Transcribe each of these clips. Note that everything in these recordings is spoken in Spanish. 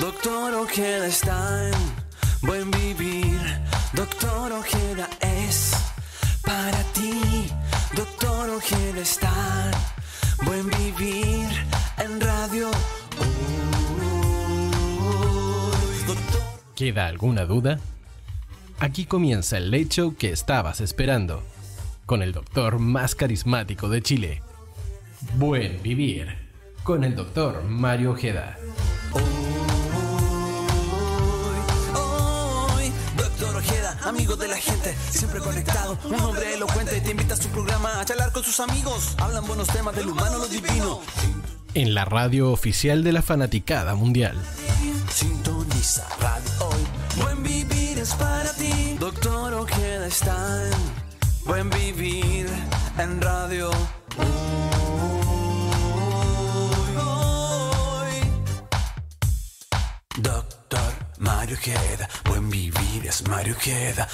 Doctor Ojeda está en buen vivir. Doctor Ojeda es para ti. Doctor Ojeda está en buen vivir en radio. ¿Queda alguna duda? Aquí comienza el late show que estabas esperando, con el doctor más carismático de Chile. Buen vivir, con el doctor Mario Ojeda. Amigo de la gente, siempre conectado, un hombre elocuente, te invita a su programa a charlar con sus amigos, hablan buenos temas del humano, lo divino. En la radio oficial de la fanaticada mundial. Sintoniza radio hoy, buen vivir es para ti. Doctor Ojeda está en buen vivir en radio. Hoy. Doctor Mario Ojeda, buen vivir es Mario Ojeda.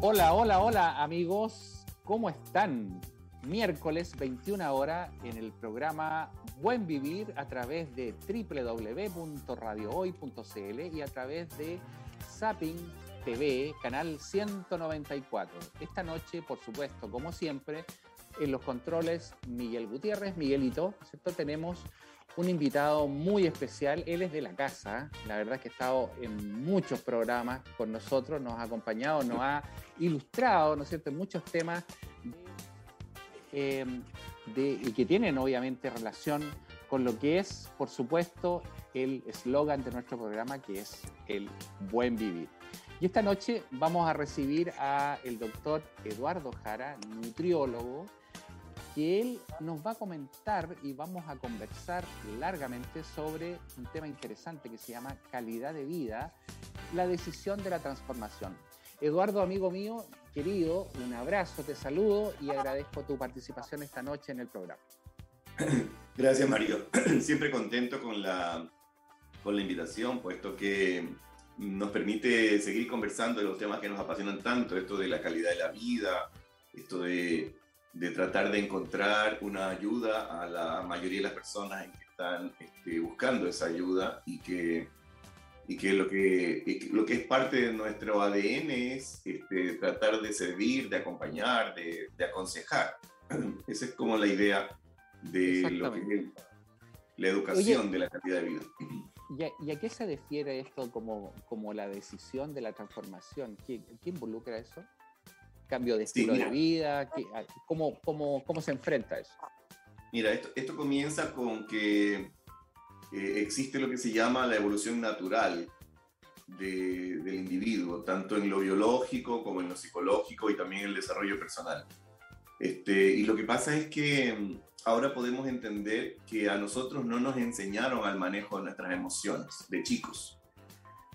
Hola, hola, hola amigos, ¿cómo están? Miércoles 21 hora en el programa Buen Vivir a través de www.radiohoy.cl y a través de Zapping TV, canal 194. Esta noche, por supuesto, como siempre, en los controles Miguel Gutiérrez, Miguelito, ¿cierto? Tenemos un invitado muy especial, él es de la casa, la verdad es que ha estado en muchos programas con nosotros, nos ha acompañado, nos ha ilustrado, ¿no cierto?, en muchos temas eh, de, y que tienen obviamente relación con lo que es, por supuesto, el eslogan de nuestro programa, que es el buen vivir. Y esta noche vamos a recibir a el doctor Eduardo Jara, nutriólogo, él nos va a comentar y vamos a conversar largamente sobre un tema interesante que se llama calidad de vida, la decisión de la transformación. Eduardo, amigo mío, querido, un abrazo, te saludo y agradezco tu participación esta noche en el programa. Gracias, Mario. Siempre contento con la, con la invitación, puesto que nos permite seguir conversando de los temas que nos apasionan tanto, esto de la calidad de la vida, esto de, de tratar de encontrar una ayuda a la mayoría de las personas que están este, buscando esa ayuda y que, y que, lo que lo que es parte de nuestro ADN es este, tratar de servir, de acompañar, de, de aconsejar. Esa es como la idea de lo que es la educación Oye, de la calidad de vida. ¿Y a, y a qué se refiere esto como, como la decisión de la transformación? ¿Qué, qué involucra eso? ¿Cambio de Sí, estilo mira. de vida? ¿Qué- a- cómo, cómo, ¿Cómo se enfrenta eso? Mira, esto, esto comienza con que eh, existe lo que se llama la evolución natural de- del individuo, tanto en lo biológico como en lo psicológico y también en el desarrollo personal. Este, y lo que pasa es que mm, ahora podemos entender que a nosotros no nos enseñaron al manejo de nuestras emociones de chicos.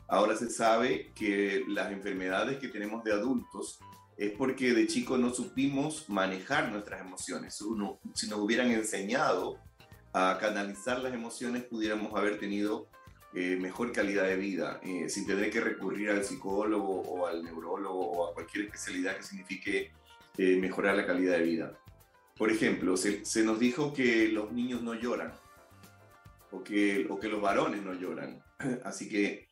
Ahora se sabe que las enfermedades que tenemos de adultos es porque de chico no supimos manejar nuestras emociones. Uno, si nos hubieran enseñado a canalizar las emociones, pudiéramos haber tenido eh, mejor calidad de vida, eh, sin tener que recurrir al psicólogo o al neurólogo o a cualquier especialidad que signifique eh, mejorar la calidad de vida. Por ejemplo, se, se nos dijo que los niños no lloran o que, o que los varones no lloran. Así que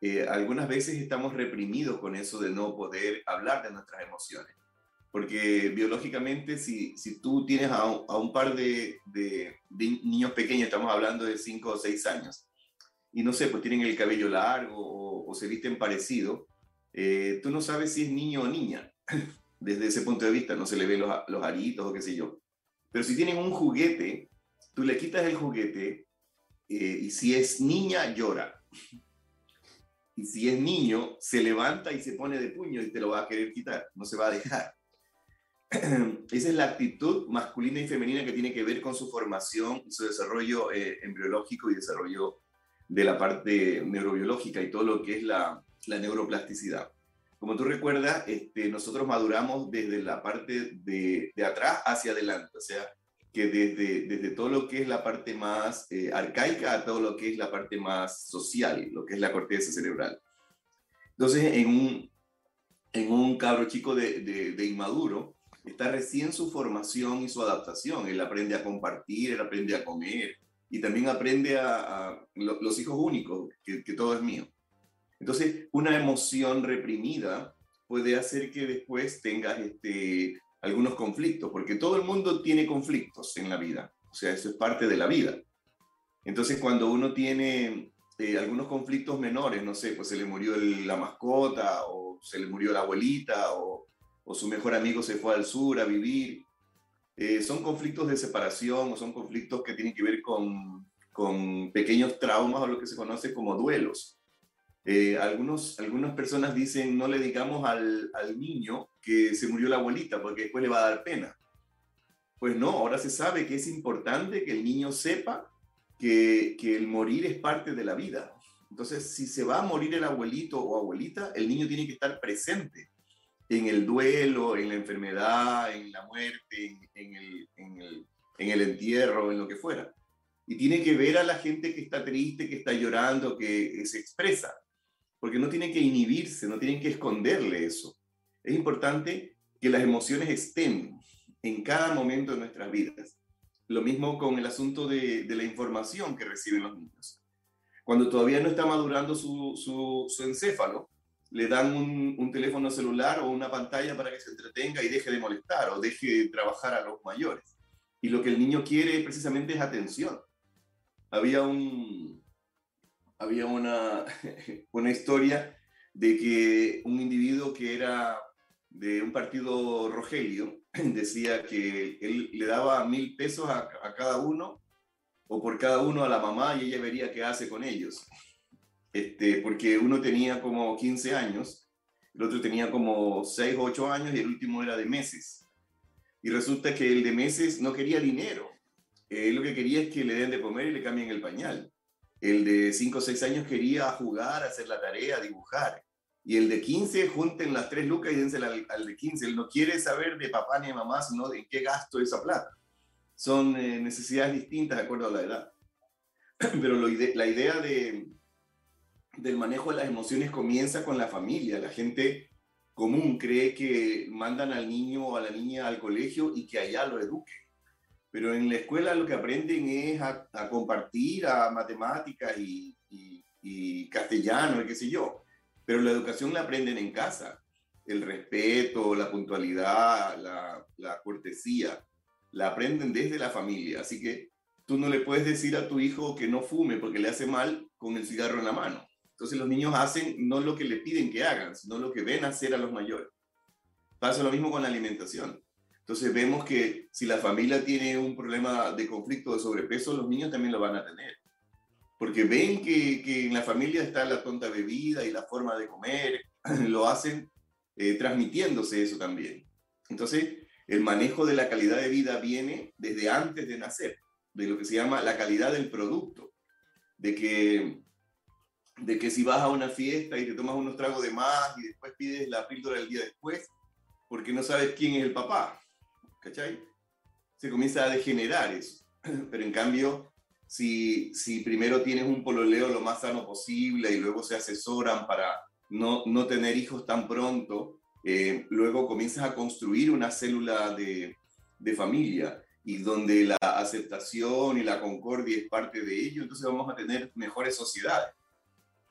eh, algunas veces estamos reprimidos con eso de no poder hablar de nuestras emociones. Porque biológicamente, si, si tú tienes a un, a un par de, de- de niños pequeños, estamos hablando de 5 o 6 años, y no sé, pues tienen el cabello largo o, o se visten parecido, eh, tú no sabes si es niño o niña. Desde ese punto de vista, no se le ven los, los aritos o qué sé yo. Pero si tienen un juguete, tú le quitas el juguete eh, y si es niña, llora. Y si es niño, se levanta y se pone de puño y te lo va a querer quitar, no se va a dejar. Esa es la actitud masculina y femenina que tiene que ver con su formación su desarrollo eh, embriológico y desarrollo de la parte neurobiológica y todo lo que es la, la neuroplasticidad. Como tú recuerdas, este, nosotros maduramos desde la parte de, de atrás hacia adelante, o sea, que desde, desde todo lo que es la parte más eh, arcaica a todo lo que es la parte más social, lo que es la corteza cerebral. Entonces, en un, en un cabro chico de, inmaduro, está recién su formación y su adaptación. Él aprende a compartir, él aprende a comer y también aprende a, los hijos únicos, que, que todo es mío. Entonces, una emoción reprimida puede hacer que después tengas este, algunos conflictos, porque todo el mundo tiene conflictos en la vida, o sea, eso es parte de la vida. Entonces, cuando uno tiene eh, algunos conflictos menores, no sé, pues se le murió la mascota, o se le murió la abuelita, o, su mejor amigo se fue al sur a vivir, eh, son conflictos de separación o son conflictos que tienen que ver con, con pequeños traumas o lo que se conoce como duelos. Eh, algunos, algunas personas dicen, no le digamos al, al, niño que se murió la abuelita porque después le va a dar pena. Pues no, ahora se sabe que es importante que el niño sepa que, que el morir es parte de la vida. Entonces, si se va a morir el abuelito o abuelita, el niño tiene que estar presente en el duelo, en la enfermedad, en la muerte, en, el, en, el, en el entierro, en lo que fuera. Y tiene que ver a la gente que está triste, que está llorando, que se expresa porque no tienen que inhibirse, no tienen que esconderle eso. Es importante que las emociones estén en cada momento de nuestras vidas. Lo mismo con el asunto de, la información que reciben los niños. Cuando todavía no está madurando su, su, encéfalo, le dan un, un, teléfono celular o una pantalla para que se entretenga y deje de molestar o deje de trabajar a los mayores. Y lo que el niño quiere precisamente es atención. Había un, había una, una historia de que un individuo que era de un partido Rogelio decía que él le daba mil pesos a, cada uno o por cada uno a la mamá y ella vería qué hace con ellos. Este, porque uno tenía como 15 años, el otro tenía como 6 o 8 años y el último era de meses. Y resulta que el de meses no quería dinero. Él lo que quería es que le den de comer y le cambien el pañal. El de 5 o 6 años quería jugar, hacer la tarea, dibujar. Y el de 15, junten las tres lucas y dense al, de 15. Él no quiere saber de papá ni de mamá, sino de qué gasto esa plata. Son eh, necesidades distintas de acuerdo a la edad. Pero la idea de, del manejo de las emociones comienza con la familia. La gente común cree que mandan al niño o a la niña al colegio y que allá lo eduquen pero en la escuela lo que aprenden es a, compartir, a matemáticas y, y, castellano y qué sé yo. Pero la educación la aprenden en casa. El respeto, la puntualidad, la, cortesía, la aprenden desde la familia. Así que tú no le puedes decir a tu hijo que no fume porque le hace mal con el cigarro en la mano. Entonces los niños hacen no lo que le piden que hagan, sino lo que ven hacer a los mayores. Pasa lo mismo con la alimentación. Entonces vemos que si la familia tiene un problema de conflicto de sobrepeso, los niños también lo van a tener. Porque ven que, que en la familia está la tonta bebida y la forma de comer, lo hacen eh, transmitiéndose eso también. Entonces, el manejo de la calidad de vida viene desde antes de nacer, de lo que se llama la calidad del producto. De que, de que si vas a una fiesta y te tomas unos tragos de más y después pides la píldora el día después, porque no sabes quién es el papá ¿cachai? Se comienza a degenerar eso. Pero en cambio, si, si primero tienes un pololeo lo más sano posible y luego se asesoran para no, no tener hijos tan pronto, eh, luego comienzas a construir una célula de, de familia y donde la aceptación y la concordia es parte de ello, entonces vamos a tener mejores sociedades.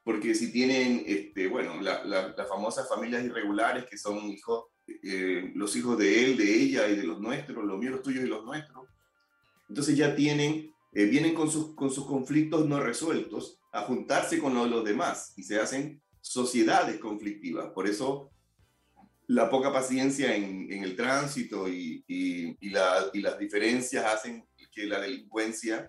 Porque si tienen, este, bueno, las famosas familias irregulares que son hijos eh, los hijos de él, de ella y de los nuestros, los míos, los tuyos y los nuestros. Entonces ya tienen, eh, vienen con sus, con sus conflictos no resueltos a juntarse con los, demás y se hacen sociedades conflictivas. Por eso la poca paciencia en, en el tránsito y, y, la, y, las diferencias hacen que la delincuencia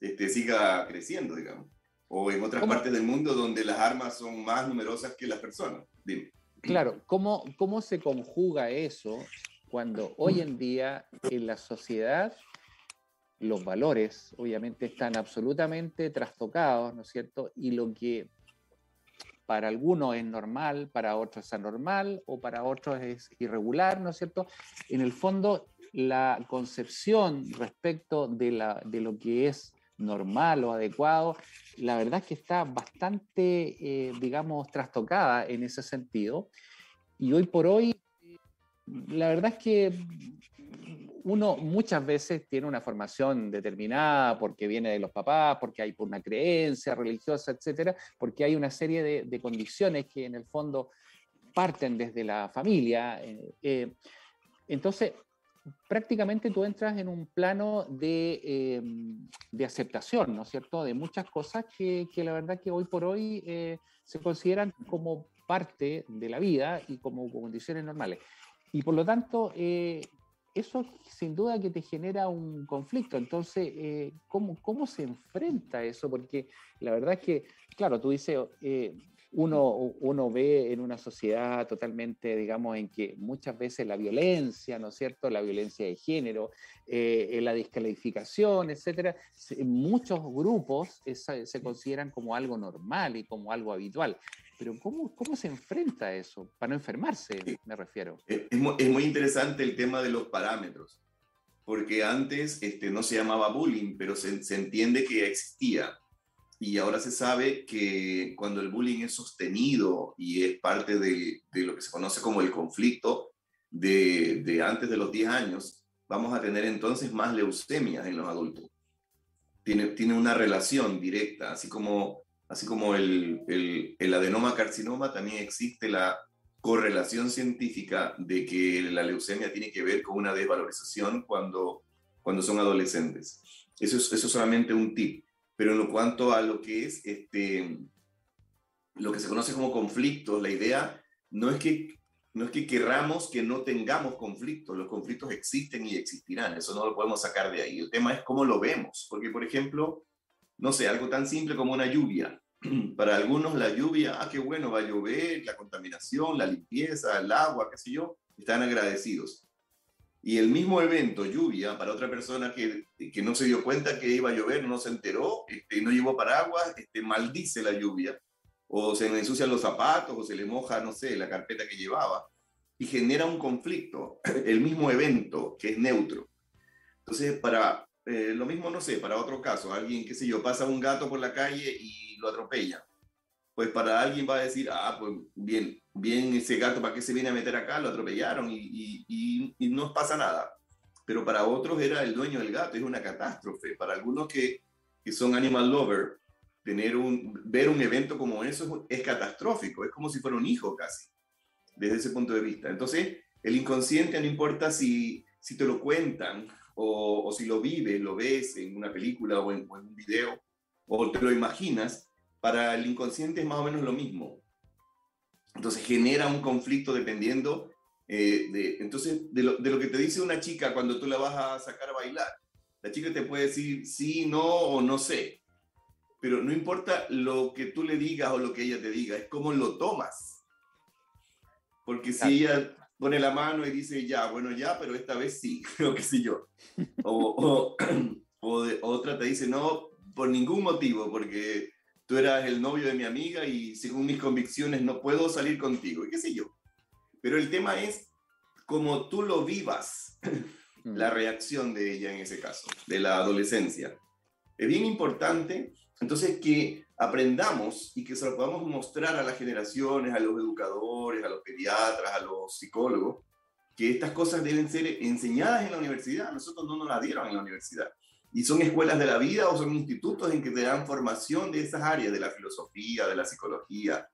este, siga creciendo, digamos. O en otras partes del mundo donde las armas son más numerosas que las personas. Dime. Claro, ¿cómo, ¿cómo se conjuga eso cuando hoy en día en la sociedad los valores obviamente están absolutamente trastocados, ¿no es cierto? Y lo que para algunos es normal, para otros es anormal o para otros es irregular, ¿no es cierto? En el fondo, la concepción respecto de, la, de lo que es normal o adecuado, la verdad es que está bastante, eh, digamos, trastocada en ese sentido. Y hoy por hoy, la verdad es que uno muchas veces tiene una formación determinada porque viene de los papás, porque hay una creencia religiosa, etcétera, porque hay una serie de, condiciones que en el fondo parten desde la familia. Eh, eh, entonces, prácticamente tú entras en un plano de, eh, de, aceptación, ¿no es cierto?, de muchas cosas que, que la verdad que hoy por hoy se consideran como parte de la vida y como condiciones normales. Y por lo tanto, eso sin duda que te genera un conflicto. Entonces, eh, ¿cómo, ¿cómo, se enfrenta eso? Porque la verdad es que, claro, tú dices, eh, uno, uno ve en una sociedad totalmente, digamos, en que muchas veces la violencia, ¿no es cierto? La violencia de género, eh, la descalificación, etcétera, muchos grupos se consideran como algo normal y como algo habitual. Pero ¿cómo, cómo se enfrenta a eso? Para no enfermarse, me refiero. Es, es, muy interesante el tema de los parámetros, porque antes este, no se llamaba bullying, pero se, se entiende que existía y ahora se sabe que cuando el bullying es sostenido y es parte de, de lo que se conoce como el conflicto de, de, antes de los 10 años, vamos a tener entonces más leucemias en los adultos. Tiene, tiene una relación directa, así como, así como el, el, adenoma carcinoma, también existe la correlación científica de que la leucemia tiene que ver con una desvalorización cuando, cuando son adolescentes. Eso es, eso es solamente un tip pero en lo cuanto a lo que es este, lo que se conoce como conflictos, la idea no es que no es que querramos que no tengamos conflictos, los conflictos existen y existirán, eso no lo podemos sacar de ahí. El tema es cómo lo vemos, porque por ejemplo, no sé, algo tan simple como una lluvia. Para algunos la lluvia, ah, qué bueno, va a llover, la contaminación, la limpieza, el agua, qué sé yo, están agradecidos. Y el mismo evento, lluvia, para otra persona que, que no se dio cuenta que iba a llover, no se enteró, este, no llevó paraguas, este, maldice la lluvia, o se le ensucian los zapatos, o se le moja, no sé, la carpeta que llevaba, y genera un conflicto, el mismo evento, que es neutro. Entonces, para eh, lo mismo, no sé, para otro caso, alguien, qué sé yo, pasa un gato por la calle y lo atropella pues para alguien va a decir, ah, pues bien, bien ese gato, ¿para qué se viene a meter acá? Lo atropellaron y, y, no pasa nada. Pero para otros era el dueño del gato, es una catástrofe. Para algunos que, que son animal lover, tener un, ver un evento como eso es, es, catastrófico, es como si fuera un hijo casi, desde ese punto de vista. Entonces, el inconsciente no importa si, si te lo cuentan o, o si lo vives, lo ves en una película o en, o en un video, o te lo imaginas, para el inconsciente es más o menos lo mismo. Entonces genera un conflicto dependiendo eh, de, entonces, de lo, de lo, que te dice una chica cuando tú la vas a sacar a bailar. La chica te puede decir sí, no o no sé. Pero no importa lo que tú le digas o lo que ella te diga, es cómo lo tomas. Porque si ella pone la mano y dice ya, bueno, ya, pero esta vez sí, o qué sé yo. O, o, o de, otra te dice no, por ningún motivo, porque tú eras el novio de mi amiga y según mis convicciones no puedo salir contigo, y qué sé yo. Pero el tema es cómo tú lo vivas, la mm. reacción de ella en ese caso, de la adolescencia. Es bien importante, entonces, que aprendamos y que se lo podamos mostrar a las generaciones, a los educadores, a los pediatras, a los psicólogos, que estas cosas deben ser enseñadas en la universidad. Nosotros no nos las dieron en la universidad. Y son escuelas de la vida o son institutos en que te dan formación de esas áreas, de la filosofía, de la psicología.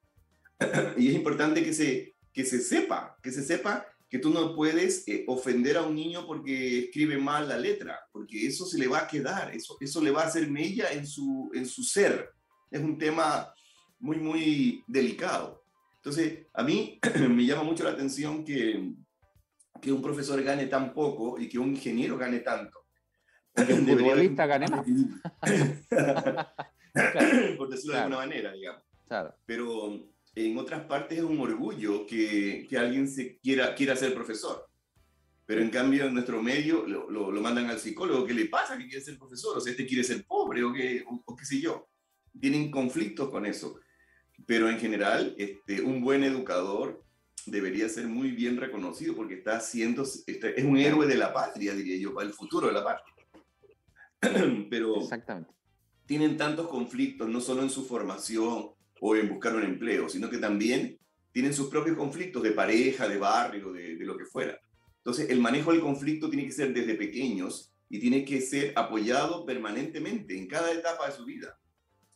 y es importante que se, que se sepa, que se sepa que tú no puedes eh, ofender a un niño porque escribe mal la letra, porque eso se le va a quedar, eso, eso le va a hacer mella en su, en su ser. Es un tema muy, muy delicado. Entonces, a mí me llama mucho la atención que, que un profesor gane tan poco y que un ingeniero gane tanto el futbolista gane más. Por decirlo de alguna manera, digamos. Pero en otras partes es un orgullo que, que, alguien se quiera, quiera ser profesor. Pero en cambio en nuestro medio lo, lo, lo, mandan al psicólogo. ¿Qué le pasa que quiere ser profesor? O sea, este quiere ser pobre o qué, o, qué sé yo. Tienen conflictos con eso. Pero en general, este, un buen educador debería ser muy bien reconocido porque está haciendo, este, es un héroe de la patria, diría yo, para el futuro de la patria. pero Exactamente. tienen tantos conflictos, no solo en su formación o en buscar un empleo, sino que también tienen sus propios conflictos de pareja, de barrio, de, de lo que fuera. Entonces, el manejo del conflicto tiene que ser desde pequeños y tiene que ser apoyado permanentemente en cada etapa de su vida.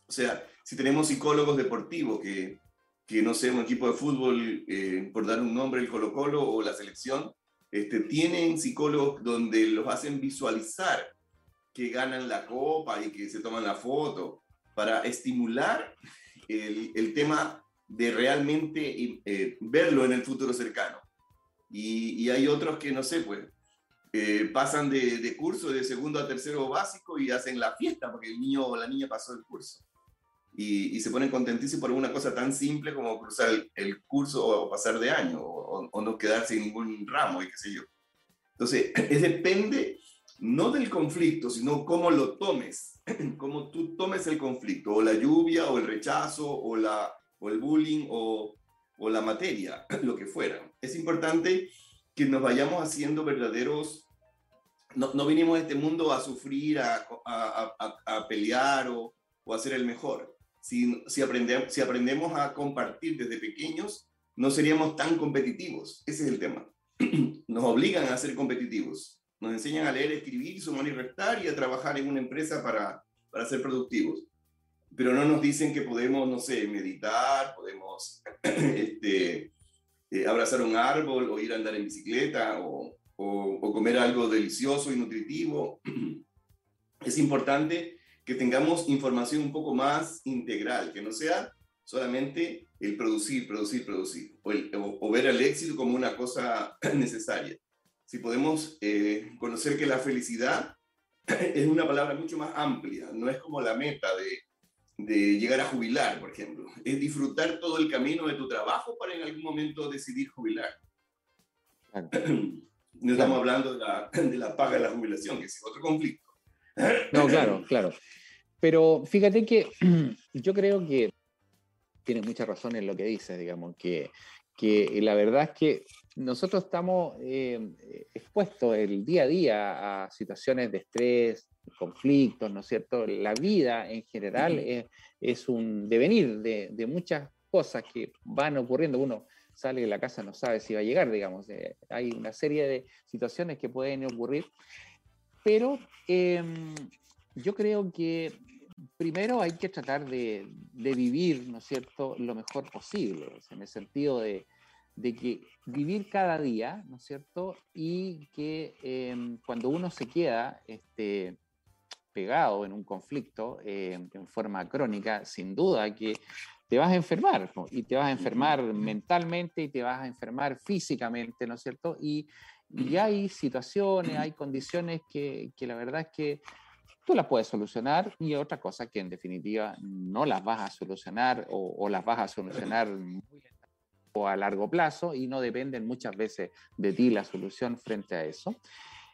O sea, si tenemos psicólogos deportivos que, que no sé, un equipo de fútbol, eh, por dar un nombre, el Colo Colo o la selección, este, tienen psicólogos donde los hacen visualizar que ganan la copa y que se toman la foto para estimular el, el tema de realmente eh, verlo en el futuro cercano. Y, y, hay otros que, no sé, pues, eh, pasan de, de, curso de segundo a tercero básico y hacen la fiesta porque el niño o la niña pasó el curso. Y, y se ponen contentísimos por una cosa tan simple como cruzar el, el curso o, pasar de año o, o, no quedarse en ningún ramo y qué sé yo. Entonces, es depende no del conflicto, sino cómo lo tomes, cómo tú tomes el conflicto, o la lluvia, o el rechazo, o, la, o el bullying, o, o la materia, lo que fuera. Es importante que nos vayamos haciendo verdaderos... No, no vinimos a este mundo a sufrir, a, a, a, a pelear o, o, a ser el mejor. Si, si, aprendemos, si aprendemos a compartir desde pequeños, no seríamos tan competitivos. Ese es el tema. Nos obligan a ser competitivos. Nos enseñan a leer, escribir, sumar y restar y a trabajar en una empresa para, para ser productivos. Pero no nos dicen que podemos, no sé, meditar, podemos este, eh, abrazar un árbol o ir a andar en bicicleta o, o, o comer algo delicioso y nutritivo. Es importante que tengamos información un poco más integral, que no sea solamente el producir, producir, producir, o, el, o, o ver el éxito como una cosa necesaria. Si podemos eh, conocer que la felicidad es una palabra mucho más amplia, no es como la meta de, de llegar a jubilar, por ejemplo. Es disfrutar todo el camino de tu trabajo para en algún momento decidir jubilar. Claro. No estamos hablando de la, de la, paga de la jubilación, que es otro conflicto. No, claro, claro. Pero fíjate que yo creo que tienes mucha razón en lo que dices, digamos, que, que la verdad es que nosotros estamos eh, expuestos el día a día a situaciones de estrés, conflictos, ¿no es cierto? La vida en general es, es un devenir de, de, muchas cosas que van ocurriendo. Uno sale de la casa, no sabe si va a llegar, digamos. Eh, hay una serie de situaciones que pueden ocurrir, pero eh, yo creo que primero hay que tratar de, de, vivir, ¿no es cierto?, lo mejor posible, en el sentido de, de que vivir cada día, ¿no es cierto? Y que eh, cuando uno se queda este, pegado en un conflicto eh, en forma crónica, sin duda que te vas a enfermar, ¿no? y te vas a enfermar mentalmente y te vas a enfermar físicamente, ¿no es cierto? Y, y hay situaciones, hay condiciones que, que la verdad es que tú las puedes solucionar y otra cosa que en definitiva no las vas a solucionar o, o las vas a solucionar muy o a largo plazo y no dependen muchas veces de ti la solución frente a eso.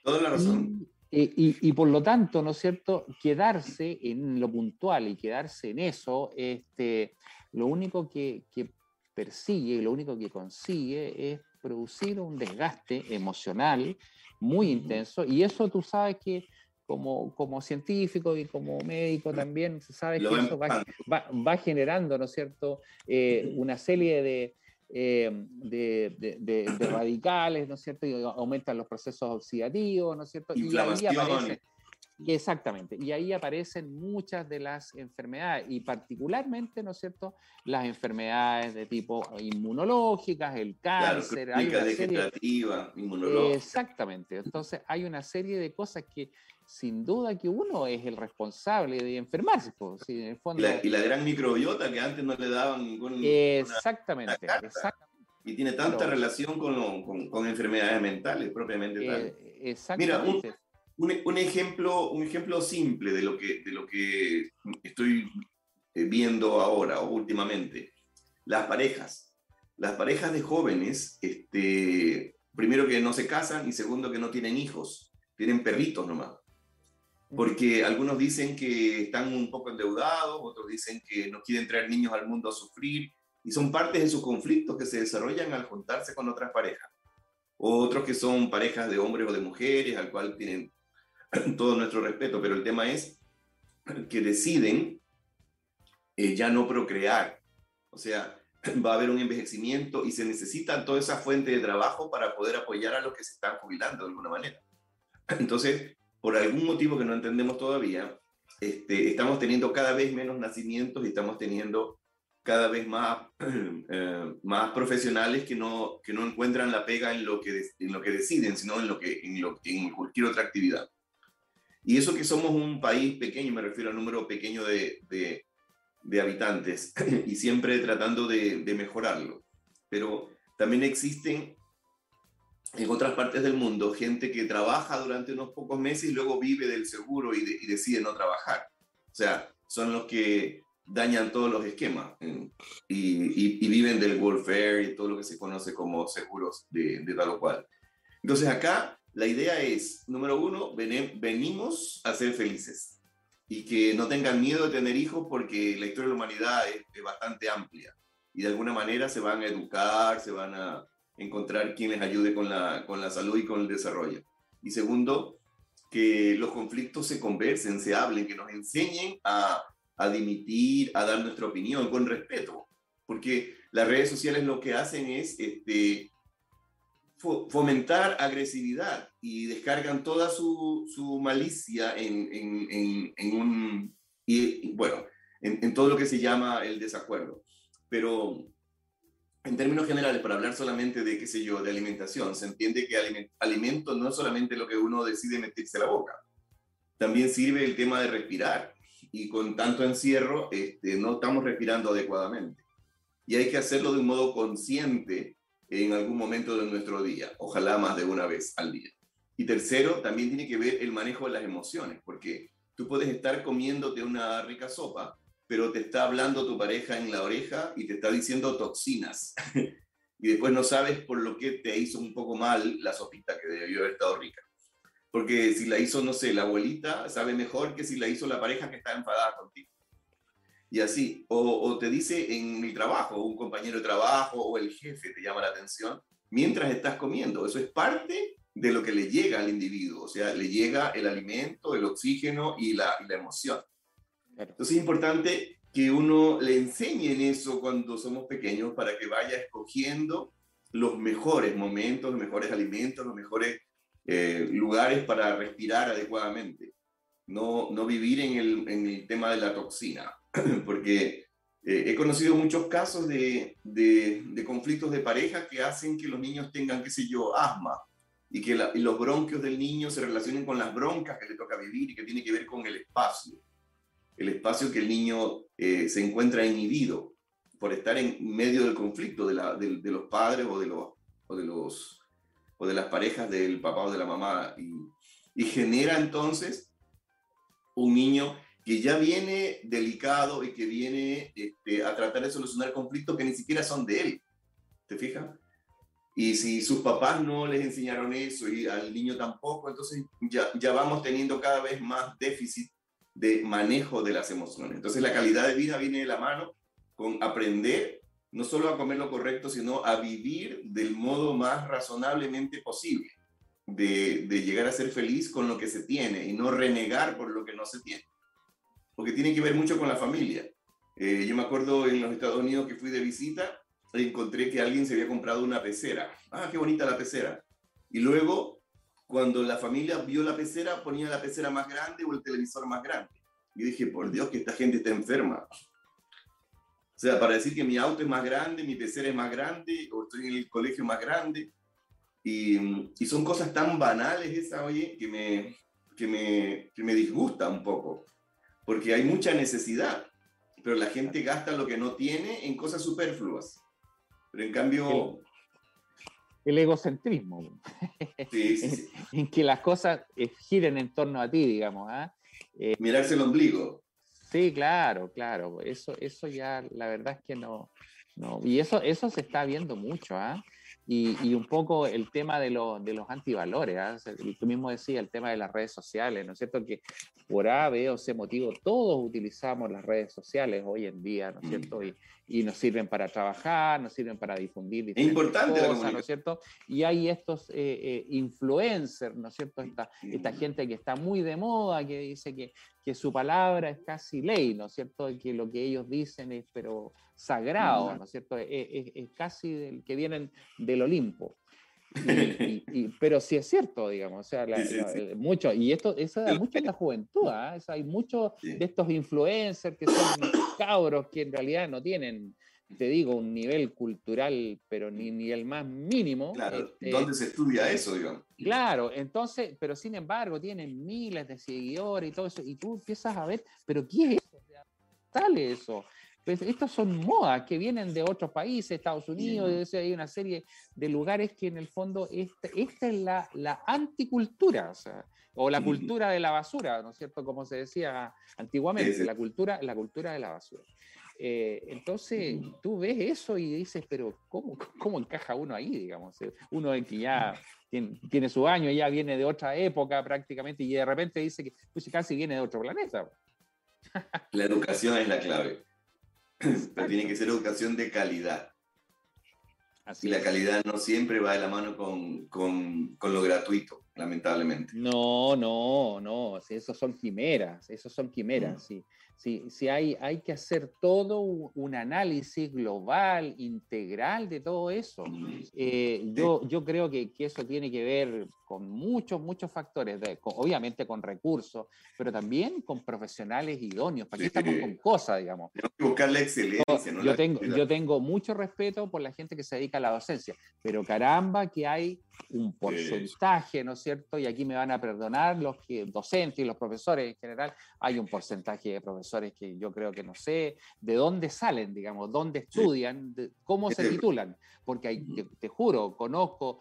Toda la razón. Y, y, y, por lo tanto, ¿no es cierto? Quedarse en lo puntual y quedarse en eso, este, lo único que, que persigue, lo único que consigue es producir un desgaste emocional muy intenso y eso tú sabes que como, como científico y como médico también, sabes que eso va, va, va, generando, ¿no es cierto?, eh, una serie de, eh, de, de, de, de, radicales, ¿no es cierto? Y aumentan los procesos oxidativos, ¿no es cierto? Y ahí aparece, exactamente, y ahí aparecen muchas de las enfermedades, y particularmente, ¿no es cierto?, las enfermedades de tipo inmunológicas, el cáncer, claro, hay una serie, inmunológica. Exactamente, entonces hay una serie de cosas que sin duda que uno es el responsable de enfermarse. Pues, en el fondo, y, la, y, la, gran microbiota que antes no le daban ningún... Exactamente, exactamente. Y tiene tanta Pero, relación con, lo, con, con, enfermedades mentales propiamente tal. Eh, exactamente. Mira, un, un, un, ejemplo, un ejemplo simple de lo que, de lo que estoy eh, viendo ahora o últimamente. Las parejas. Las parejas de jóvenes, este, primero que no se casan y segundo que no tienen hijos, tienen perritos nomás porque algunos dicen que están un poco endeudados, otros dicen que no quieren traer niños al mundo a sufrir, y son partes de sus conflictos que se desarrollan al juntarse con otras parejas. Otros que son parejas de hombres o de mujeres, al cual tienen todo nuestro respeto, pero el tema es que deciden eh, ya no procrear. O sea, va a haber un envejecimiento y se necesita toda esa fuente de trabajo para poder apoyar a los que se están jubilando de alguna manera. Entonces, por algún motivo que no entendemos todavía, este, estamos teniendo cada vez menos nacimientos y estamos teniendo cada vez más, eh, más profesionales que no, que no encuentran la pega en lo que, en lo que deciden, sino en, lo que, en, lo, en cualquier otra actividad. Y eso que somos un país pequeño, me refiero al número pequeño de, de, de habitantes, y siempre tratando de, de, mejorarlo. Pero también existen en otras partes del mundo gente que trabaja durante unos pocos meses y luego vive del seguro y, y decide no trabajar. O sea, son los que dañan todos los esquemas y, y, y, viven del welfare y todo lo que se conoce como seguros de, de tal o cual. Entonces acá la idea es, número uno, ven, venimos a ser felices y que no tengan miedo de tener hijos porque la historia de la humanidad es, es bastante amplia y de alguna manera se van a educar, se van a encontrar quien les ayude con la, con la salud y con el desarrollo. Y segundo, que los conflictos se conversen, se hablen, que nos enseñen a a dimitir, a dar nuestra opinión con respeto, porque las redes sociales lo que hacen es este, fomentar agresividad y descargan toda su, su malicia en, en, en, un, y, bueno, en, todo lo que se llama el desacuerdo. Pero en términos generales, para hablar solamente de, qué sé yo, de alimentación, se entiende que alimento no es solamente lo que uno decide meterse a la boca, también sirve el tema de respirar y con tanto encierro este, no estamos respirando adecuadamente. Y hay que hacerlo de un modo consciente en algún momento de nuestro día, ojalá más de una vez al día. Y tercero, también tiene que ver el manejo de las emociones, porque tú puedes estar comiéndote una rica sopa, pero te está hablando tu pareja en la oreja y te está diciendo toxinas. y después no sabes por lo que te hizo un poco mal la sopita que debió haber estado rica. Porque si la hizo, no sé, la abuelita, sabe mejor que si la hizo la pareja que está enfadada contigo. Y así, o, te dice en el trabajo, un compañero de trabajo o el jefe te llama la atención mientras estás comiendo. Eso es parte de lo que le llega al individuo, o sea, le llega el alimento, el oxígeno y la emoción. Entonces es importante que uno le enseñe en eso cuando somos pequeños para que vaya escogiendo los mejores momentos, los mejores alimentos, los mejores eh, lugares para respirar adecuadamente, no, no vivir en el, en el tema de la toxina, porque eh, he conocido muchos casos de, de, de, conflictos de pareja que hacen que los niños tengan, qué sé yo, asma y que la, y los bronquios del niño se relacionen con las broncas que le toca vivir y que tiene que ver con el espacio, el espacio que el niño eh, se encuentra inhibido por estar en medio del conflicto de, la, de, los padres o de los, o de los o de las parejas del papá o de la mamá y, y genera entonces un niño que ya viene delicado y que viene este, a tratar de solucionar conflictos que ni siquiera son de él. ¿Te fijas? Y si sus papás no les enseñaron eso y al niño tampoco, entonces ya, ya vamos teniendo cada vez más déficit de manejo de las emociones. Entonces la calidad de vida viene de la mano con aprender no solo a comer lo correcto, sino a vivir del modo más razonablemente posible, de, de, llegar a ser feliz con lo que se tiene y no renegar por lo que no se tiene. Porque tiene que ver mucho con la familia. Eh, yo me acuerdo en los Estados Unidos que fui de visita y encontré que alguien se había comprado una pecera. Ah, qué bonita la pecera. Y luego, cuando la familia vio la pecera, ponía la pecera más grande o el televisor más grande. Y dije, por Dios, que esta gente está enferma. O sea, para decir que mi auto es más grande, mi pecera es más grande, o estoy en el colegio más grande. Y, y son cosas tan banales esas, oye, que me, que, me, que me disgusta un poco. Porque hay mucha necesidad, pero la gente gasta lo que no tiene en cosas superfluas. Pero en cambio... El, egocentrismo. Sí, sí, sí. en que las cosas eh, giren en torno a ti, digamos. ¿eh? Eh, Mirarse el ombligo. Sí, claro, claro. Eso, eso ya, la verdad es que no. no. Y eso, eso se está viendo mucho, ¿ah? Y, y, un poco el tema de, lo, de los antivalores, ¿eh? tú mismo decías, el tema de las redes sociales, ¿no es cierto? Que por A, B o C motivo, todos utilizamos las redes sociales hoy en día, ¿no es cierto? Y, y nos sirven para trabajar, nos sirven para difundir es importante cosas, ¿no es cierto? Y hay estos eh, eh, influencers, ¿no es cierto? Esta, esta gente que está muy de moda, que dice que, que su palabra es casi ley, ¿no es cierto? Que lo que ellos dicen es pero sagrado, ¿no es cierto? Es, casi del que vienen del Olimpo. Y, pero sí es cierto, digamos, o sea, mucho, y esto, eso da mucho en la juventud, ¿ah? hay muchos de estos influencers que son cabros que en realidad no tienen te digo, un nivel cultural, pero ni, ni el más mínimo. Claro, este, ¿dónde se estudia eso, digamos? Claro, entonces, pero sin embargo, tienen miles de seguidores y todo eso, y tú empiezas a ver, pero ¿qué es eso? Tal eso. Pues estas son modas que vienen de otros países, Estados Unidos, hay una serie de lugares que en el fondo esta, esta es la, la anticultura, o, sea, o la cultura de la basura, ¿no es cierto? Como se decía antiguamente, la cultura, la cultura de la basura. Eh, entonces tú ves eso y dices, pero ¿cómo, ¿cómo encaja uno ahí, digamos? Eh, uno que ya tiene, su año, ya viene de otra época prácticamente y de repente dice que pues, casi viene de otro planeta. La educación es la clave, pero tiene que ser educación de calidad. Así y la calidad no siempre va de la mano con, con, con lo gratuito, lamentablemente. No, no, no, esos son quimeras, esos son quimeras, mm. sí. Si, hay, hay que hacer todo un análisis global, integral de todo eso. Eh, yo, yo creo que, que, eso tiene que ver con muchos, muchos factores, obviamente con recursos, pero también con profesionales idóneos. Para aquí estamos con cosas, digamos. Tenemos que buscar la excelencia. No, yo, tengo, yo tengo mucho respeto por la gente que se dedica a la docencia, pero caramba que hay un porcentaje, ¿no es cierto? Y aquí me van a perdonar los que, docentes y los profesores en general, hay un porcentaje de profesores que yo creo que no sé de dónde salen, digamos, dónde estudian, cómo se titulan, porque hay, te juro, conozco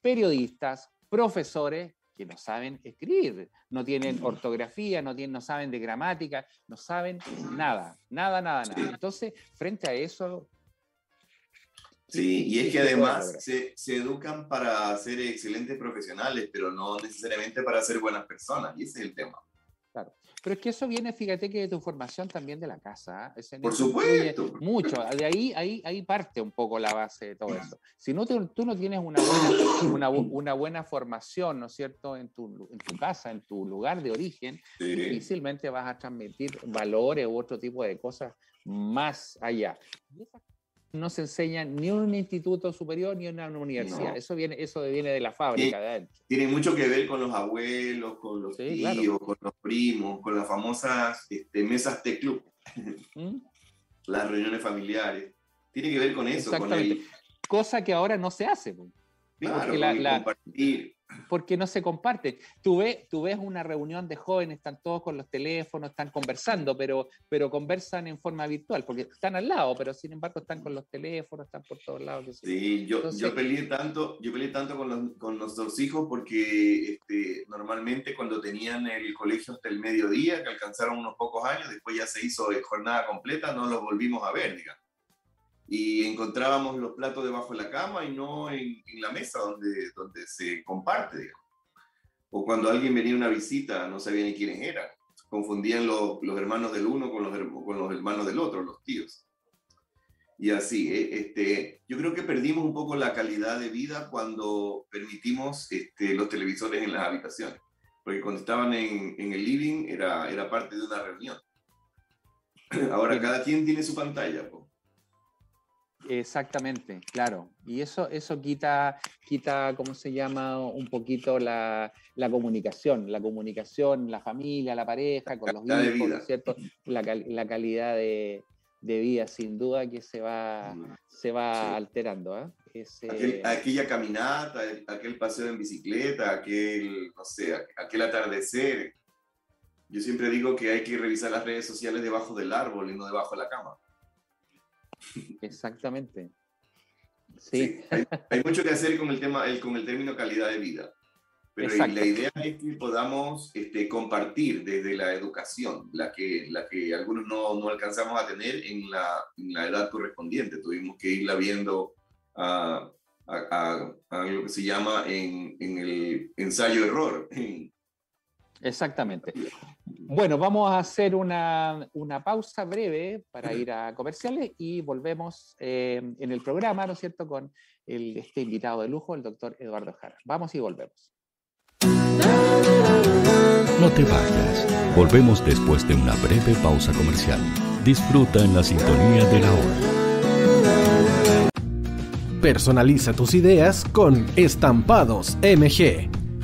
periodistas, profesores que no saben escribir, no tienen ortografía, no, tienen, no saben de gramática, no saben nada, nada, nada, nada. Entonces, frente a eso... Sí, y es que además se, se, educan para ser excelentes profesionales, pero no necesariamente para ser buenas personas, y ese es el tema. Claro. Pero es que eso viene, fíjate que de tu formación también de la casa. ¿ah? Por supuesto. Mucho. De ahí, ahí, ahí parte un poco la base de todo eso. Si no tú, no tienes una buena, una, una, buena formación, ¿no es cierto?, en tu, en tu casa, en tu lugar de origen, difícilmente vas a transmitir valores u otro tipo de cosas más allá no se enseña ni en un instituto superior ni en una universidad. Eso, viene, eso viene de la fábrica de adentro. Tiene mucho que ver con los abuelos, con los tíos, con los primos, con las famosas este, mesas de club, ¿Mm? las reuniones familiares. Tiene que ver con eso. Con el... Cosa que ahora no se hace. Claro, la, compartir porque no se comparte. Tú ves, tú ves una reunión de jóvenes, están todos con los teléfonos, están conversando, pero, pero conversan en forma virtual, porque están al lado, pero sin embargo están con los teléfonos, están por todos lados. Sí, yo, yo peleé tanto, yo peleé tanto con, los, con nuestros hijos porque este, normalmente cuando tenían el colegio hasta el mediodía, que alcanzaron unos pocos años, después ya se hizo jornada completa, no los volvimos a ver, digamos y encontrábamos los platos debajo de la cama y no en, la mesa donde, donde se comparte, digamos. O cuando alguien venía a una visita, no sabía ni quiénes eran. Confundían los hermanos del uno con los, con los hermanos del otro, los tíos. Y así, eh, este, yo creo que perdimos un poco la calidad de vida cuando permitimos este, los televisores en las habitaciones. Porque cuando estaban en, en el living era, era parte de una reunión. Ahora cada quien tiene su pantalla. Pues. Exactamente, claro. Y eso, eso quita, quita, ¿cómo se llama? Un poquito la, la comunicación, la comunicación, la familia, la pareja, con los hijos, ¿cierto? La, la calidad de, de, vida, sin duda que se va, se va alterando. ¿eh? aquella caminata, aquel paseo en bicicleta, aquel, no sé, aquel atardecer. Yo siempre digo que hay que revisar las redes sociales debajo del árbol y no debajo de la cama. Exactamente. Sí. hay, mucho que hacer con el, tema, el, con el término calidad de vida. Pero la idea es que podamos este, compartir desde la educación, la que, la que algunos no, no alcanzamos a tener en la, en la, edad correspondiente. Tuvimos que irla viendo a, a, a lo que se llama en, en el ensayo-error. Exactamente. Bueno, vamos a hacer una, pausa breve para ir a comerciales y volvemos eh, en el programa, ¿no es cierto?, con el, este invitado de lujo, el doctor Eduardo Jara. Vamos y volvemos. No te vayas. Volvemos después de una breve pausa comercial. Disfruta en la sintonía de la hora. Personaliza tus ideas con Estampados MG.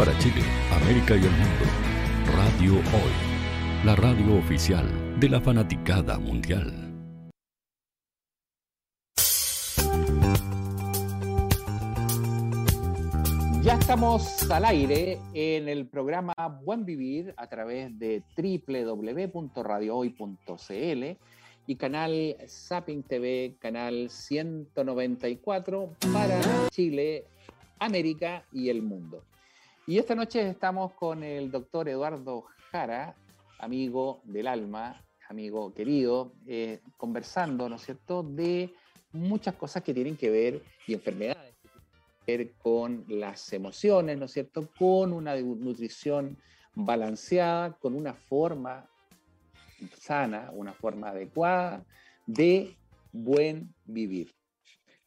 para Chile, América y el mundo. Radio Hoy, la radio oficial de la fanaticada mundial. Ya estamos al aire en el programa Buen Vivir a través de www.radiohoy.cl y canal Zapping TV, canal 194 para Chile, América y el mundo. Y esta noche estamos con el doctor Eduardo Jara, amigo del alma, amigo querido, eh, conversando, ¿no es cierto?, de muchas cosas que tienen que ver y enfermedades con las emociones, ¿no es cierto? Con una nutrición balanceada, con una forma sana, una forma adecuada de buen vivir.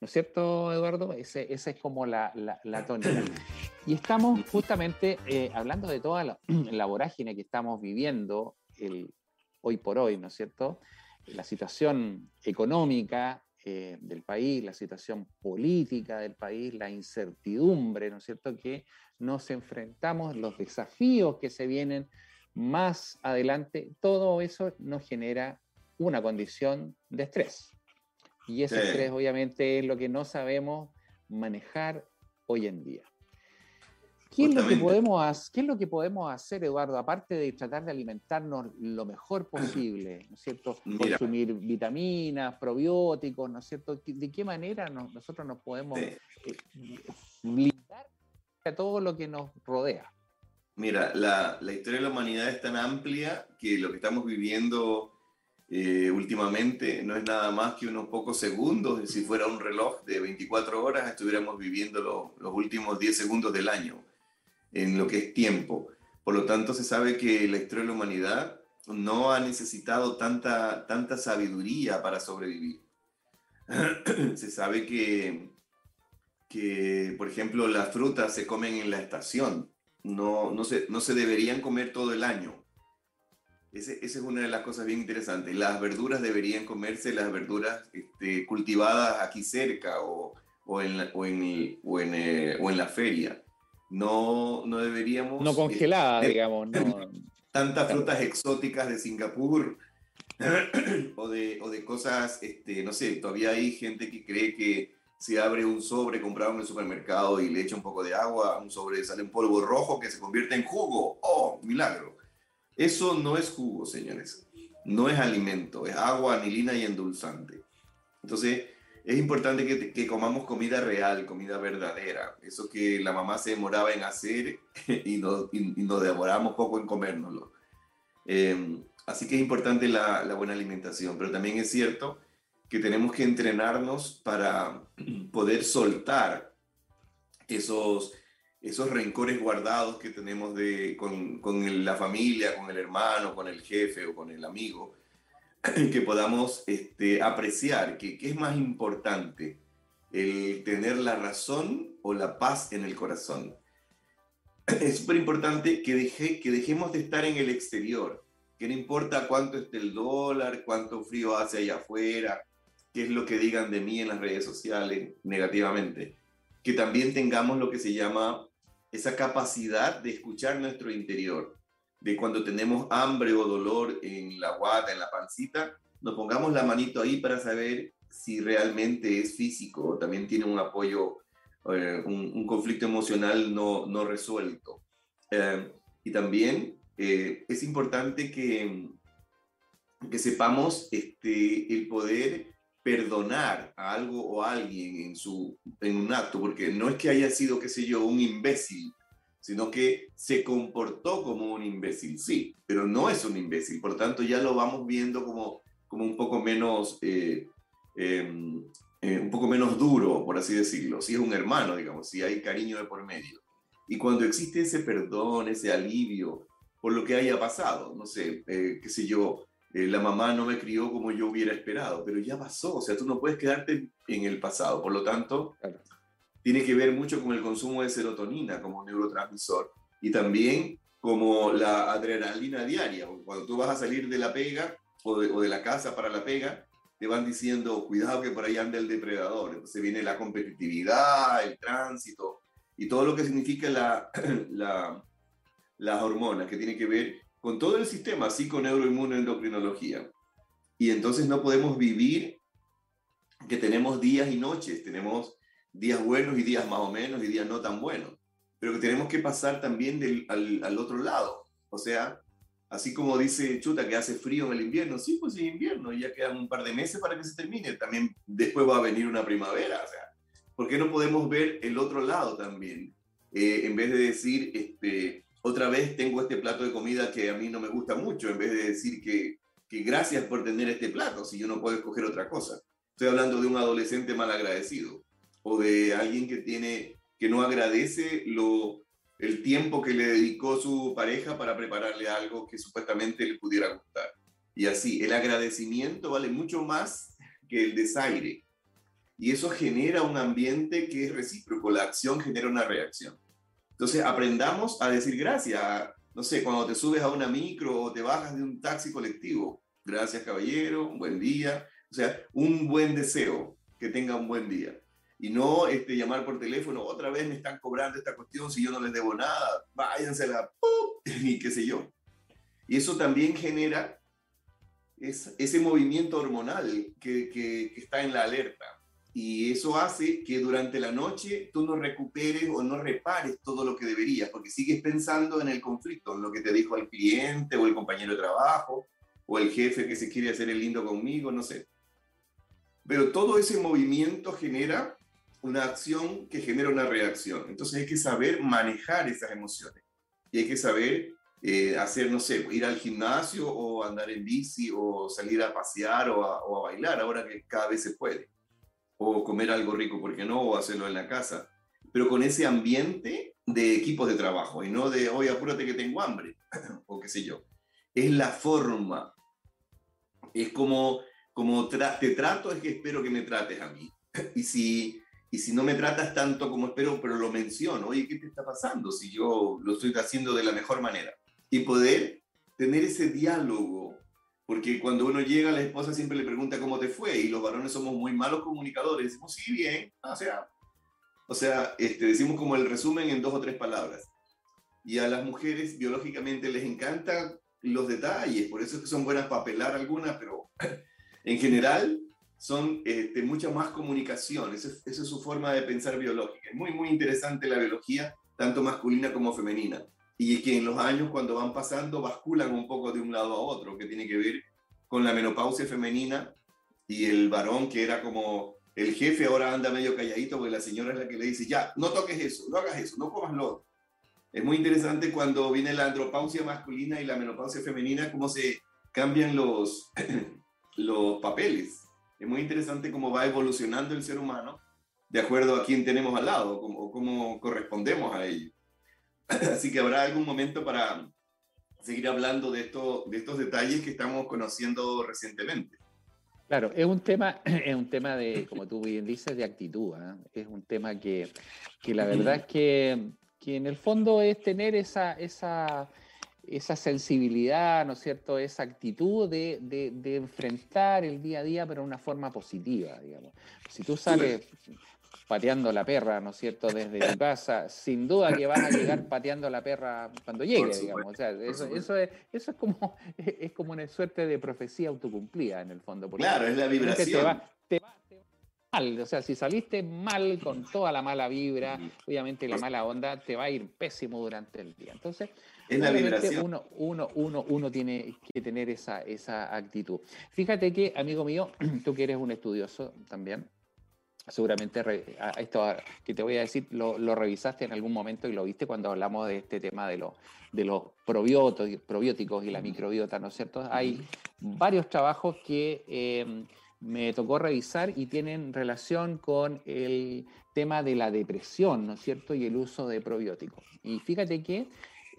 ¿No es cierto, Eduardo? Esa ese es como la, la, tónica. Y estamos justamente eh, hablando de toda la, la, vorágine que estamos viviendo el, hoy por hoy, ¿no es cierto? La situación económica, eh, del país, la situación política del país, la incertidumbre, ¿no es cierto?, que nos enfrentamos, los desafíos que se vienen más adelante, todo eso nos genera una condición de estrés. Y ese estrés obviamente es lo que no sabemos manejar hoy en día. ¿Qué es, lo que podemos, ¿Qué es lo que podemos hacer, Eduardo, aparte de tratar de alimentarnos lo mejor posible, ¿no es cierto? Consumir vitaminas, probióticos, ¿no es cierto? ¿De qué manera nosotros nos podemos eh, blindar a todo lo que nos rodea? Mira, la, la, historia de la humanidad es tan amplia que lo que estamos viviendo eh, últimamente no es nada más que unos pocos segundos. Si fuera un reloj de 24 horas, estuviéramos viviendo los últimos 10 segundos del año en lo que es tiempo. Por lo tanto, se sabe que la historia de la humanidad no ha necesitado tanta, tanta sabiduría para sobrevivir. se sabe que, que, por ejemplo, las frutas se comen en la estación, no, no, se, no se deberían comer todo el año. esa es una de las cosas bien interesantes. Las verduras deberían comerse las verduras este, cultivadas aquí cerca o, o, en, o, en, o, en, eh, o en la feria no, no deberíamos... No congelada, digamos. Tantas frutas exóticas de Singapur o, de, o de cosas, este, no sé, todavía hay gente que cree que si abre un sobre comprado en el supermercado y le echa un poco de agua, un sobre sale un polvo rojo que se convierte en jugo. ¡Oh, milagro! Eso no es jugo, señores. No es alimento, es agua, anilina y endulzante. Entonces, es importante que, comamos comida real, comida verdadera. Eso que la mamá se demoraba en hacer y, nos, y, poco en comérnoslo. Eh, así que es importante la, la, buena alimentación, pero también es cierto que tenemos que entrenarnos para poder soltar esos, esos rencores guardados que tenemos de, con, con la familia, con el hermano, con el jefe o con el amigo que podamos este, apreciar que qué es más importante, el tener la razón o la paz en el corazón. Es súper importante que, deje, que dejemos de estar en el exterior, que no importa cuánto esté el dólar, cuánto frío hace allá afuera, qué es lo que digan de mí en las redes sociales negativamente, que también tengamos lo que se llama esa capacidad de escuchar nuestro interior de cuando tenemos hambre o dolor en la guata, en la pancita, nos pongamos la manito ahí para saber si realmente es físico o también tiene un apoyo, eh, un, conflicto emocional no, no resuelto. Eh, y también eh, es importante que, que sepamos este, el poder perdonar a algo o a alguien en, su, en un acto, porque no es que haya sido, qué sé yo, un imbécil sino que se comportó como un imbécil, sí, pero no es un imbécil, por lo tanto ya lo vamos viendo como, como un poco menos, eh, em, eh, un poco menos duro, por así decirlo, si es un hermano, digamos, si hay cariño de por medio. Y cuando existe ese perdón, ese alivio por lo que haya pasado, no sé, eh, qué sé yo, la mamá no me crió como yo hubiera esperado, pero ya pasó, o sea, tú no puedes quedarte en el pasado, por lo tanto, tiene que ver mucho con el consumo de serotonina como neurotransmisor y también como la adrenalina diaria. Cuando tú vas a salir de la pega o de, la casa para la pega, te van diciendo, cuidado que por ahí anda el depredador. Entonces viene la competitividad, el tránsito, y todo lo que significa la, la, las hormonas, que tiene que ver con todo el sistema psico-neuroinmunoendocrinología. Y entonces no podemos vivir que tenemos días y noches, tenemos días buenos y días más o menos y días no tan buenos, pero que tenemos que pasar también del, al, al otro lado. O sea, así como dice Chuta que hace frío en el invierno, sí, pues es invierno, ya quedan un par de meses para que se termine, también después va a venir una primavera, o sea, ¿por qué no podemos ver el otro lado también? Eh, en vez de decir, este, otra vez tengo este plato de comida que a mí no me gusta mucho, en vez de decir que, que gracias por tener este plato, si yo no puedo escoger otra cosa. Estoy hablando de un adolescente mal agradecido o de alguien que tiene que no agradece lo, el tiempo que le dedicó su pareja para prepararle algo que supuestamente le pudiera gustar. Y así, el agradecimiento vale mucho más que el desaire. Y eso genera un ambiente que es recíproco, la acción genera una reacción. Entonces, aprendamos a decir gracias. No sé, cuando te subes a una micro o te bajas de un taxi colectivo, gracias caballero, un buen día. O sea, un buen deseo, que tenga un buen día. Y no este, llamar por teléfono, otra vez me están cobrando esta cuestión si yo no les debo nada, váyansela, y qué sé yo. Y eso también genera es, ese movimiento hormonal que, que, que está en la alerta. Y eso hace que durante la noche tú no recuperes o no repares todo lo que deberías, porque sigues pensando en el conflicto, en lo que te dijo el cliente o el compañero de trabajo o el jefe que se quiere hacer el lindo conmigo, no sé. Pero todo ese movimiento genera una acción que genera una reacción. Entonces hay que saber manejar esas emociones. Y hay que saber eh, hacer, no sé, ir al gimnasio o andar en bici o salir a pasear o a, bailar ahora que cada vez se puede. O comer algo rico, ¿por qué no? O hacerlo en la casa. Pero con ese ambiente de equipos de trabajo y no de, oye, apúrate que tengo hambre o qué sé yo. Es la forma. Es como como te trato es que espero que me trates a mí. Y si, y si no me tratas tanto como espero, pero lo menciono, oye, ¿qué te está pasando si yo lo estoy haciendo de la mejor manera? Y poder tener ese diálogo, porque cuando uno llega, la esposa siempre le pregunta cómo te fue, y los varones somos muy malos comunicadores, decimos, sí, bien, o sea, o sea este, decimos como el resumen en dos o tres palabras. Y a las mujeres biológicamente les encantan los detalles, por eso es que son buenas para pelar algunas, pero en general son este, mucha más comunicación, esa, esa, es su forma de pensar biológica. Es muy, muy interesante la biología, tanto masculina como femenina. Y que en los años cuando van pasando basculan un poco de un lado a otro, que tiene que ver con la menopausia femenina y el varón que era como el jefe ahora anda medio calladito porque la señora es la que le dice, ya, no toques eso, no hagas eso, no comas lo otro. Es muy interesante cuando viene la andropausia masculina y la menopausia femenina, cómo se cambian los, los papeles. Es muy interesante cómo va evolucionando el ser humano de acuerdo a quién tenemos al lado o cómo, correspondemos a ello. Así que habrá algún momento para seguir hablando de, esto, de estos detalles que estamos conociendo recientemente. Claro, es un tema, es un tema de, como tú bien dices, de actitud. ¿eh? Es un tema que, que la verdad es que, que, en el fondo es tener esa, esa, esa sensibilidad, ¿no es cierto?, esa actitud de, de, de, enfrentar el día a día, pero de una forma positiva, digamos. Si tú sales pateando la perra, ¿no es cierto?, desde tu casa, sin duda que vas a llegar pateando la perra cuando llegue, digamos. O sea, eso, eso, es, eso es, como, es como una suerte de profecía autocumplida, en el fondo. Claro, es la vibración. Te va, te va, te va mal, o sea, si saliste mal con toda la mala vibra, obviamente la mala onda te va a ir pésimo durante el día. Entonces, es la vibración. Uno, uno, uno, uno tiene que tener esa, esa actitud. Fíjate que, amigo mío, tú que eres un estudioso también, seguramente esto que te voy a decir lo, lo, revisaste en algún momento y lo viste cuando hablamos de este tema de, lo, de los probióticos, probióticos y la microbiota, ¿no es cierto? Hay varios trabajos que eh, me tocó revisar y tienen relación con el tema de la depresión, ¿no es cierto? Y el uso de probióticos. Y fíjate que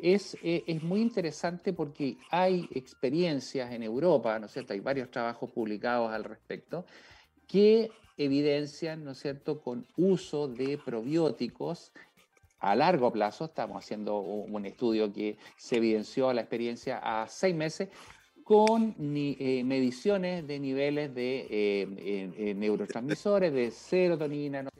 es, eh, es, muy interesante porque hay experiencias en Europa, ¿no es cierto? Hay varios trabajos publicados al respecto que evidencian, ¿no es cierto?, con uso de probióticos a largo plazo. Estamos haciendo un estudio que se evidenció la experiencia a seis meses con eh, mediciones de niveles de eh, neurotransmisores, de serotonina, ¿no?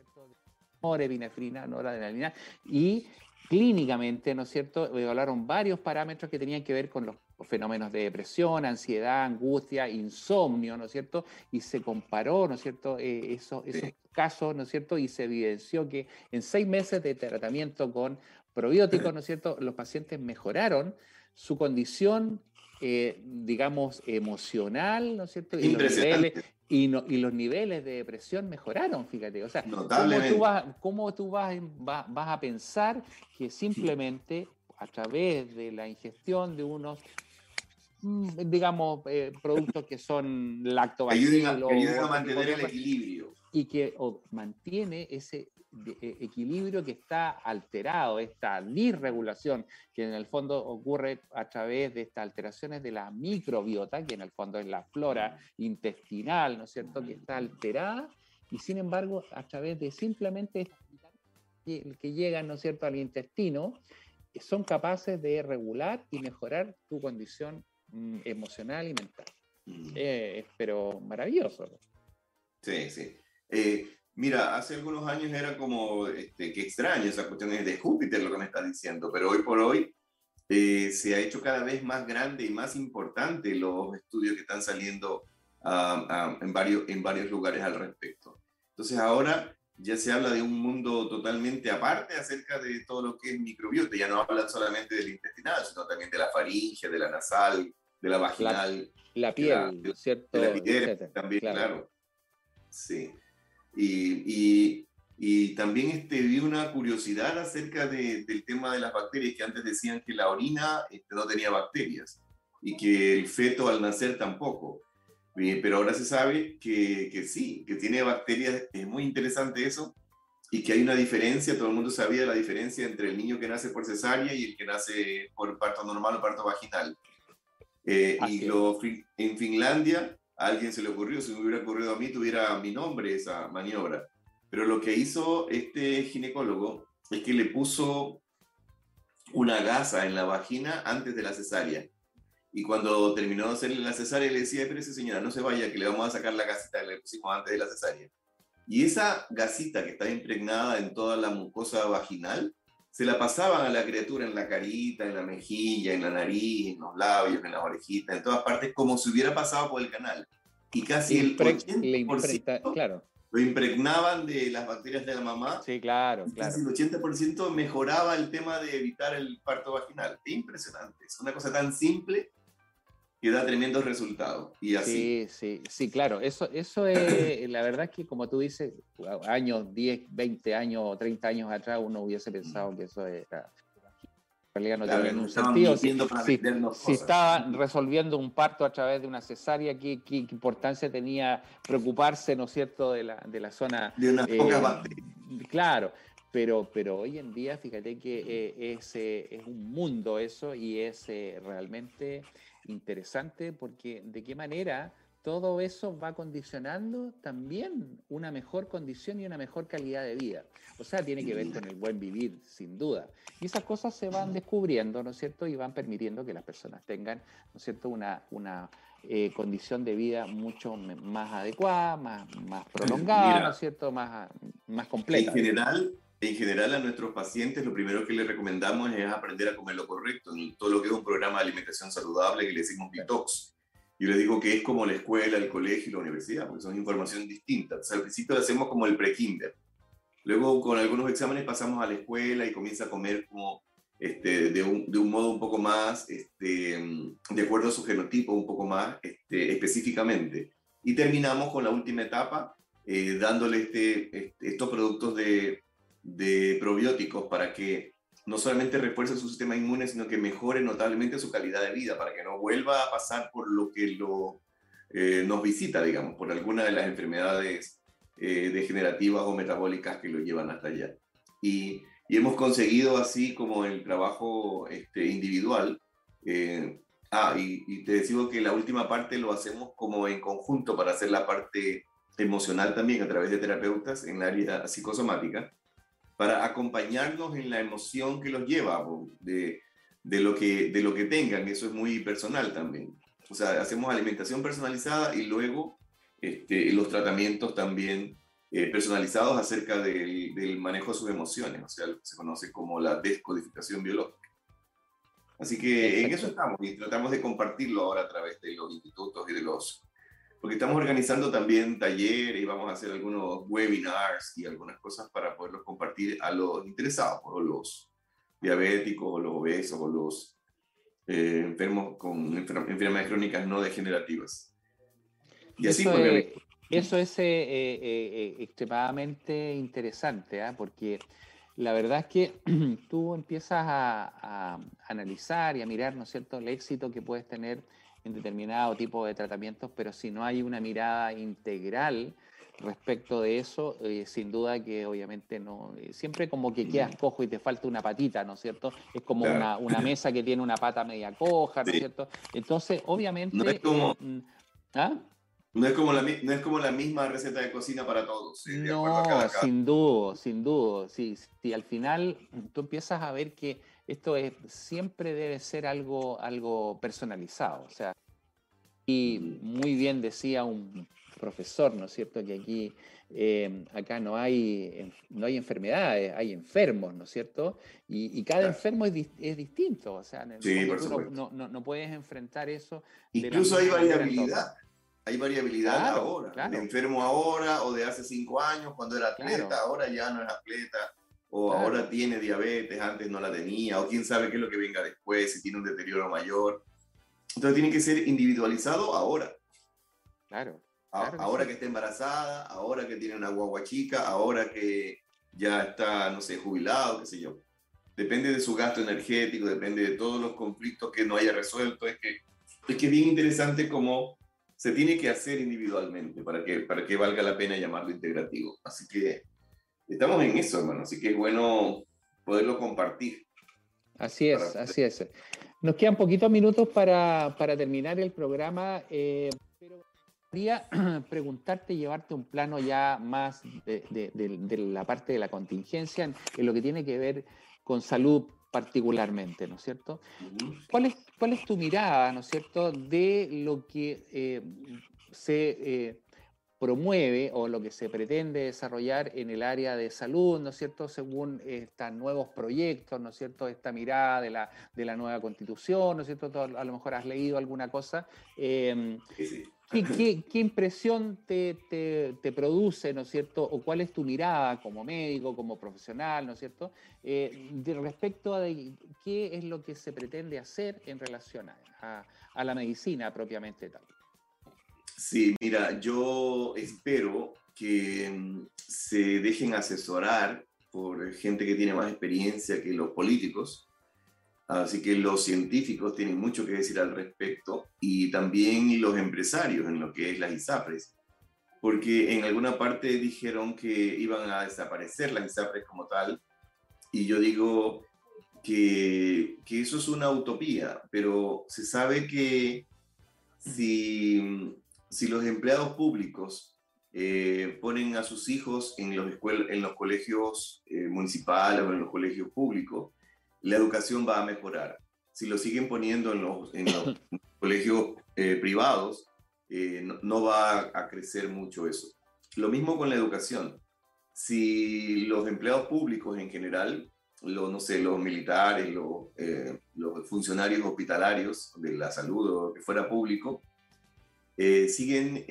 norepinefrina, noradrenalina, y clínicamente, ¿no es cierto?, evaluaron varios parámetros que tenían que ver con los fenómenos de depresión, ansiedad, angustia, insomnio, ¿no es cierto? Y se comparó, ¿no es cierto?, eh, esos casos, ¿no es cierto? Y se evidenció que en seis meses de tratamiento con probióticos, ¿no es cierto?, los pacientes mejoraron su condición, eh, digamos, emocional, ¿no es cierto? Y los, niveles, y, los niveles de depresión mejoraron, fíjate. O sea, ¿cómo tú, vas, cómo tú vas, vas, a pensar que simplemente a través de la ingestión de unos mm, digamos, eh, productos que son lactobacilos. Ayudan a, mantener el equilibrio. Y que mantiene ese e, equilibrio que está alterado, esta disregulación que en el fondo ocurre a través de estas alteraciones de la microbiota, que en el fondo es la flora intestinal, ¿no es cierto?, que está alterada, y sin embargo, a través de simplemente que llegan, ¿no es cierto?, al intestino, son capaces de regular y mejorar tu condición mm, emocional y mental. Mm. Eh, pero maravilloso. Sí, sí. Eh, Mira, hace algunos años era como, este, qué extraño esa cuestión de Júpiter lo que me está diciendo, pero hoy por hoy eh, se ha hecho cada vez más grande y más importante los estudios que están saliendo ah, ah, en, varios, en varios lugares al respecto. Entonces ahora ya se habla de un mundo totalmente aparte acerca de todo lo que es microbiota. Ya no hablan solamente del intestinal, sino también de la faringe, de la nasal, de la vaginal. La, piel, ¿cierto? De la piel también, claro. Sí. Y, y, también este, vi una curiosidad acerca de, del tema de las bacterias, que antes decían que la orina este, no tenía bacterias y que el feto al nacer tampoco. Eh, pero ahora se sabe que, que, sí, que tiene bacterias, es muy interesante eso, y que hay una diferencia, todo el mundo sabía la diferencia entre el niño que nace por cesárea y el que nace por parto normal o parto vaginal. Eh, y lo, en Finlandia alguien se le ocurrió, si me hubiera ocurrido a mí, tuviera mi nombre esa maniobra. Pero lo que hizo este ginecólogo es que le puso una gasa en la vagina antes de la cesárea. Y cuando terminó de hacerle la cesárea, le decía, pero esa señora, no se vaya, que le vamos a sacar la gasita que le pusimos antes de la cesárea. Y esa gasita que está impregnada en toda la mucosa vaginal, se la pasaban a la criatura en la carita, en la mejilla, en la nariz, en los labios, en las orejitas, en todas partes, como si hubiera pasado por el canal. Y casi el 80% claro. lo impregnaban de las bacterias de la mamá. Sí, claro, claro. Casi el 80% mejoraba el tema de evitar el parto vaginal. Impresionante. Es una cosa tan simple que da tremendos resultados. Y así. Sí, sí, sí, claro. Eso, eso es, la verdad es que como tú dices, años 10, 20 años, 30 años atrás uno hubiese pensado que eso era... En realidad no tiene ningún sentido. Si, si, estaba resolviendo un parto a través de una cesárea, ¿qué, qué, importancia tenía preocuparse, ¿no es cierto?, de la, de la zona... De unas pocas bacterias. Claro, pero, pero hoy en día, fíjate que eh, es, es, un mundo eso y es eh, realmente interesante porque de qué manera todo eso va condicionando también una mejor condición y una mejor calidad de vida. O sea, tiene que ver con el buen vivir, sin duda. Y esas cosas se van descubriendo, ¿no es cierto? Y van permitiendo que las personas tengan, ¿no es cierto?, una, una eh, condición de vida mucho más adecuada, más, más prolongada, ¿no es cierto?, más, más completa. En general, en general a nuestros pacientes lo primero que les recomendamos es aprender a comer lo correcto, todo lo que es un programa de alimentación saludable que le decimos detox. Yo les digo que es como la escuela, el colegio y la universidad, porque son información distinta. al principio hacemos como el pre-kinder. Luego con algunos exámenes pasamos a la escuela y comienza a comer como este, de, un, de, un, modo un poco más, este, de acuerdo a su genotipo, un poco más este, específicamente. Y terminamos con la última etapa, eh, dándole este, este, estos productos de, de probióticos para que no solamente refuerce su sistema inmune, sino que mejore notablemente su calidad de vida, para que no vuelva a pasar por lo que lo, eh, nos visita, digamos, por alguna de las enfermedades eh, degenerativas o metabólicas que lo llevan hasta allá. Y, y hemos conseguido así como el trabajo este, individual. Eh, ah, y, y, te decimos que la última parte lo hacemos como en conjunto para hacer la parte emocional también a través de terapeutas en la área psicosomática para acompañarnos en la emoción que los lleva de, de, lo que, de lo que tengan. Eso es muy personal también. O sea, hacemos alimentación personalizada y luego este, los tratamientos también eh, personalizados acerca del, del, manejo de sus emociones, o sea, lo que se conoce como la descodificación biológica. Así que en eso estamos y tratamos de compartirlo ahora a través de los institutos y de los... Porque estamos organizando también talleres y vamos a hacer algunos webinars y algunas cosas para poderlos compartir a los interesados, o los diabéticos, o los obesos, o los eh, enfermos con enfermedades crónicas no degenerativas. Y así eso, es, eso es eh, eh, extremadamente interesante, ¿ah? porque la verdad es que tú empiezas a, analizar y a mirar, ¿no es cierto?, el éxito que puedes tener en determinado tipo de tratamientos, pero si no hay una mirada integral respecto de eso, eh, sin duda que obviamente no, eh, siempre como que quedas cojo y te falta una patita, ¿no es cierto? Es como una, mesa que tiene una pata media coja, ¿no es cierto? Entonces, obviamente... No es como... Mm, ¿Ah? No es, como la, no es como la misma receta de cocina para todos. no, sin duda, sin duda. Sí, sí, al final tú empiezas a ver que esto es, siempre debe ser algo, algo personalizado. O sea, y muy bien decía un profesor, ¿no es cierto? Que aquí, eh, acá no hay, no hay enfermedades, hay enfermos, ¿no es cierto? Y, cada enfermo es, es, distinto. O sea, sí, no, no, no, puedes enfrentar eso. Incluso hay variabilidad hay variabilidad ahora. De enfermo ahora o de hace cinco años cuando era atleta, ahora ya no es atleta. O ahora tiene diabetes, antes no la tenía, o quién sabe qué es lo que venga después, si tiene un deterioro mayor. Entonces tiene que ser individualizado ahora. Claro. ahora que está embarazada, ahora que tiene una guagua chica, ahora que ya está, no sé, jubilado, qué sé yo. Depende de su gasto energético, depende de todos los conflictos que no haya resuelto. Es que es, que es bien interesante cómo se tiene que hacer individualmente para que, para que valga la pena llamarlo integrativo. Así que estamos en eso, hermano. Así que es bueno poderlo compartir. Así es, así es. Nos quedan poquitos minutos para, para terminar el programa, eh, pero quería preguntarte, llevarte un plano ya más de, de, la parte de la contingencia, en, en, lo que tiene que ver con salud particularmente, ¿no es cierto? ¿Cuál es, cuál es tu mirada, ¿no es cierto?, de lo que eh, se eh, promueve o lo que se pretende desarrollar en el área de salud, ¿no es cierto?, según estos nuevos proyectos, ¿no es cierto?, esta mirada de la, de la nueva constitución, ¿no es cierto?, a lo mejor has leído alguna cosa. Eh, sí. ¿Qué, qué, impresión te, te, produce, ¿no es cierto? ¿O cuál es tu mirada como médico, como profesional, ¿no es cierto? Eh, de respecto a qué es lo que se pretende hacer en relación a, a, la medicina propiamente tal. Sí, mira, yo espero que mm, se dejen asesorar por gente que tiene más experiencia que los políticos. Así que los científicos tienen mucho que decir al respecto y también los empresarios en lo que es las ISAPRES, porque en alguna parte dijeron que iban a desaparecer las ISAPRES como tal, y yo digo que, que eso es una utopía, pero se sabe que si, si los empleados públicos eh, ponen a sus hijos en los, en los colegios eh, municipales o en los colegios públicos, la educación va a mejorar. Si lo siguen poniendo en los, colegios eh, privados, eh, no, va a crecer mucho eso. Lo mismo con la educación. Si los empleados públicos en general, los, no sé, los militares, los, eh, los funcionarios hospitalarios de la salud o que fuera público, siguen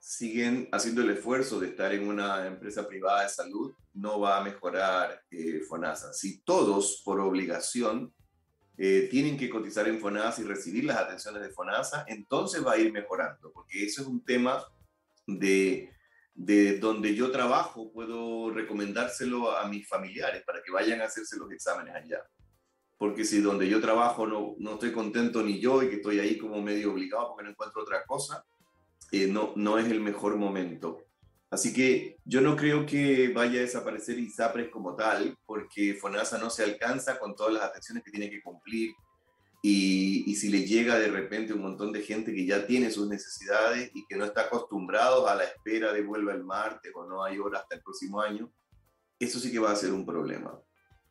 siguen haciendo el esfuerzo de estar en una empresa privada de salud, no va a mejorar eh, FONASA. Si todos, por obligación, eh, tienen que cotizar en FONASA y recibir las atenciones de FONASA, entonces va a ir mejorando, porque eso es un tema de, de donde yo trabajo, puedo recomendárselo a mis familiares para que vayan a hacerse los exámenes allá. Porque si donde yo trabajo no, no estoy contento ni yo y que estoy ahí como medio obligado porque no encuentro otra cosa, eh, no, no es el mejor momento. Así que yo no creo que vaya a desaparecer ISAPRES como tal, porque FONASA no se alcanza con todas las atenciones que tiene que cumplir. Y, y, si le llega de repente un montón de gente que ya tiene sus necesidades y que no está acostumbrado a la espera de vuelva el martes o no hay hora hasta el próximo año, eso sí que va a ser un problema.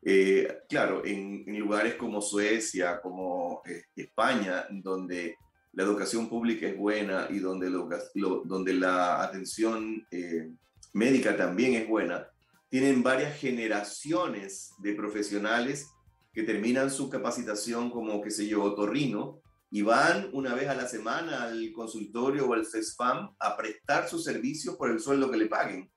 Eh, claro, en, lugares como Suecia, como eh, España, donde la educación pública es buena y donde, la atención eh, médica también es buena, tienen varias generaciones de profesionales que terminan su capacitación como, qué sé yo, otorrino y van una vez a la semana al consultorio o al CESFAM a prestar sus servicios por el sueldo que le paguen.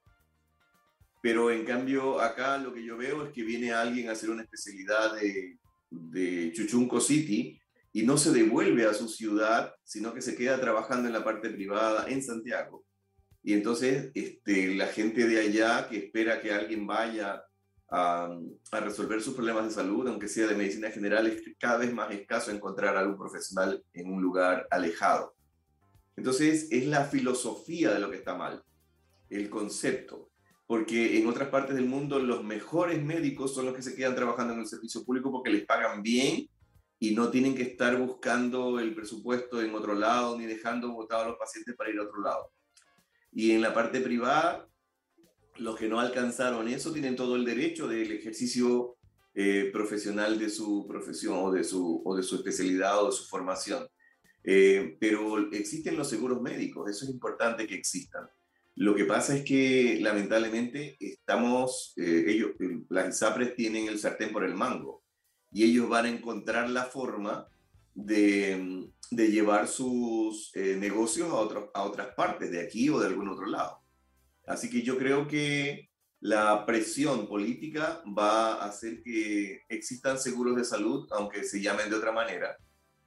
Pero en cambio acá lo que yo veo es que viene alguien a hacer una especialidad de, de Chuchunco City y no se devuelve a su ciudad, sino que se queda trabajando en la parte privada en Santiago. Y entonces este, la gente de allá que espera que alguien vaya a, a, resolver sus problemas de salud, aunque sea de medicina general, es cada vez más escaso encontrar a algún profesional en un lugar alejado. Entonces es la filosofía de lo que está mal, el concepto, porque en otras partes del mundo los mejores médicos son los que se quedan trabajando en el servicio público porque les pagan bien y no tienen que estar buscando el presupuesto en otro lado ni dejando votados a los pacientes para ir a otro lado. Y en la parte privada, los que no alcanzaron eso tienen todo el derecho del ejercicio eh, profesional de su profesión o de su, o de su especialidad o de su formación. Eh, pero existen los seguros médicos, eso es importante que existan. Lo que pasa es que lamentablemente estamos, eh, ellos, las ISAPRES tienen el sartén por el mango y ellos van a encontrar la forma de, de llevar sus eh, negocios a, a otras partes, de aquí o de algún otro lado. Así que yo creo que la presión política va a hacer que existan seguros de salud, aunque se llamen de otra manera.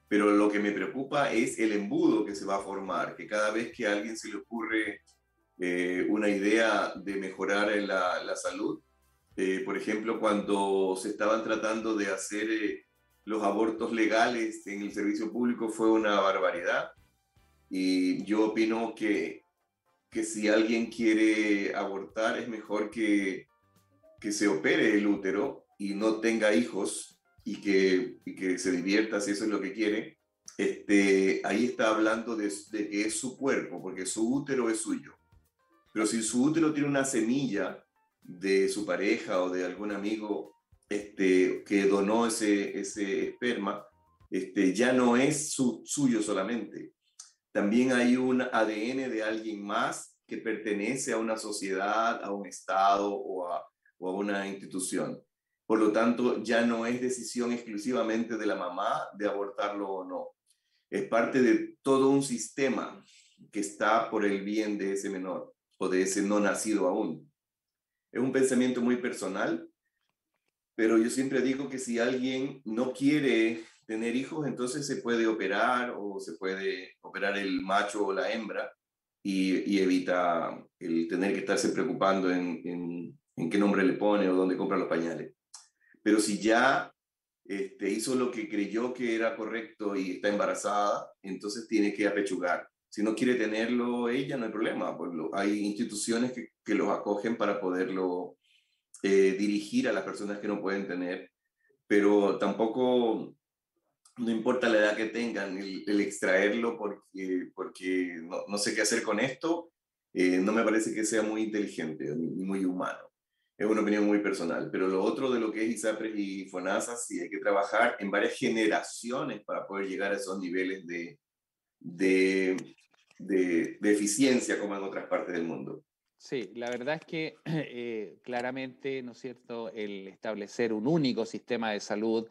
Pero lo que me preocupa es el embudo que se va a formar, que cada vez que a alguien se le ocurre eh, una idea de mejorar la, salud, eh, por ejemplo, cuando se estaban tratando de hacer eh, los abortos legales en el servicio público fue una barbaridad. Y yo opino que, que si alguien quiere abortar es mejor que, que se opere el útero y no tenga hijos y que, y que se divierta si eso es lo que quiere. Este, ahí está hablando de, de que es su cuerpo, porque su útero es suyo. Pero si su útero tiene una semilla de su pareja o de algún amigo este, que donó ese, ese esperma, este, ya no es su, suyo solamente. También hay un ADN de alguien más que pertenece a una sociedad, a un Estado o a, o a una institución. Por lo tanto, ya no es decisión exclusivamente de la mamá de abortarlo o no. Es parte de todo un sistema que está por el bien de ese menor o de ese no nacido aún es un pensamiento muy personal, pero yo siempre digo que si alguien no quiere tener hijos, entonces se puede operar o se puede operar el macho o la hembra y, evita el tener que estarse preocupando en, en, qué nombre le pone o dónde compra los pañales. Pero si ya este, hizo lo que creyó que era correcto y está embarazada, entonces tiene que apechugar. Si no quiere tenerlo ella, no hay problema. Pues hay instituciones que, que los acogen para poderlo eh, dirigir a las personas que no pueden tener, pero tampoco no importa la edad que tengan, el, extraerlo porque, porque no, no, sé qué hacer con esto, eh, no me parece que sea muy inteligente ni muy humano. Es una opinión muy personal. Pero lo otro de lo que es ISAPRES y FONASA, sí hay que trabajar en varias generaciones para poder llegar a esos niveles de, de de, eficiencia como en otras partes del mundo. Sí, la verdad es que eh, claramente, ¿no es cierto?, el establecer un único sistema de salud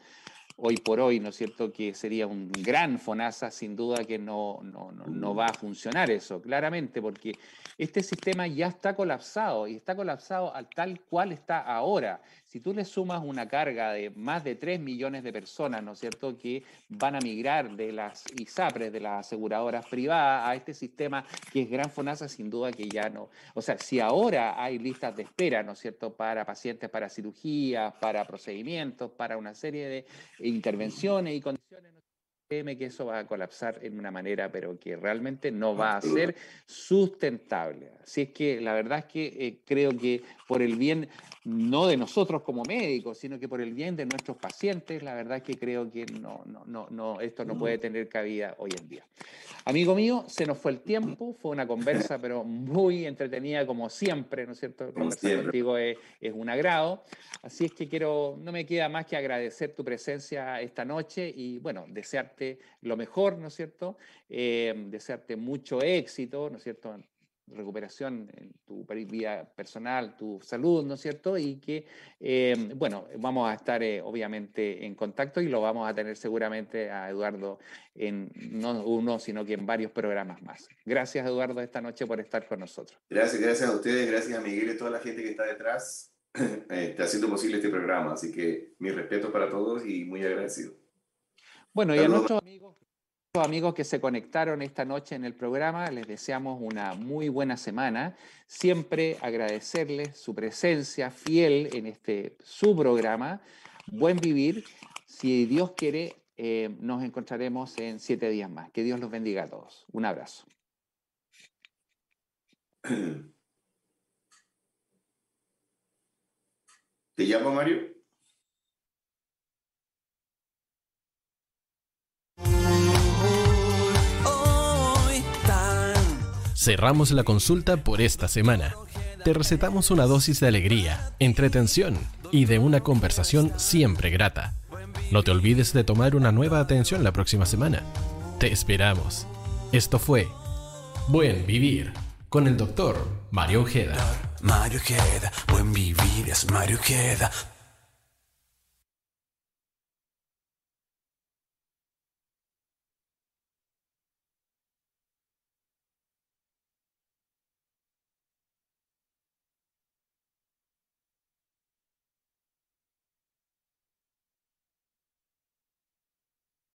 hoy por hoy, ¿no es cierto?, que sería un gran FONASA, sin duda que no, no, no, no, va a funcionar eso, claramente, porque este sistema ya está colapsado y está colapsado al tal cual está ahora. Si tú le sumas una carga de más de 3 millones de personas, ¿no es cierto?, que van a migrar de las ISAPRES, de las aseguradoras privadas, a este sistema que es Gran FONASA, sin duda que ya no. O sea, si ahora hay listas de espera, ¿no es cierto?, para pacientes, para cirugías, para procedimientos, para una serie de intervenciones y condiciones Créeme que eso va a colapsar en una manera, pero que realmente no va a ser sustentable. Así es que la verdad es que eh, creo que por el bien, no de nosotros como médicos, sino que por el bien de nuestros pacientes, la verdad es que creo que no, no, no, no, esto no puede tener cabida hoy en día. Amigo mío, se nos fue el tiempo, fue una conversa, pero muy entretenida como siempre, ¿no es cierto? Conversar contigo es, es un agrado. Así es que quiero, no me queda más que agradecer tu presencia esta noche y bueno, desear lo mejor, ¿no es cierto? Eh, desearte mucho éxito, ¿no es cierto? recuperación en tu vida personal, tu salud, ¿no es cierto? Y que, eh, bueno, vamos a estar eh, obviamente en contacto y lo vamos a tener seguramente a Eduardo en no uno, sino que en varios programas más. Gracias, Eduardo, esta noche por estar con nosotros. Gracias, gracias a ustedes, gracias a Miguel y toda la gente que está detrás, eh, haciendo posible este programa. Así que mi respeto para todos y muy agradecido. Bueno, y a nuestros amigos amigos que se conectaron esta noche en el programa, les deseamos una muy buena semana. Siempre agradecerles su presencia fiel en este su programa. Buen vivir. Si Dios quiere, eh, nos encontraremos en siete días más. Que Dios los bendiga a todos. Un abrazo. ¿Te llamo Mario? Cerramos la consulta por esta semana. Te recetamos una dosis de alegría, entretención y de una conversación siempre grata. No te olvides de tomar una nueva atención la próxima semana. Te esperamos. Esto fue Buen Vivir con el doctor Mario Ojeda. Mario Ojeda, buen vivir es Mario Ojeda.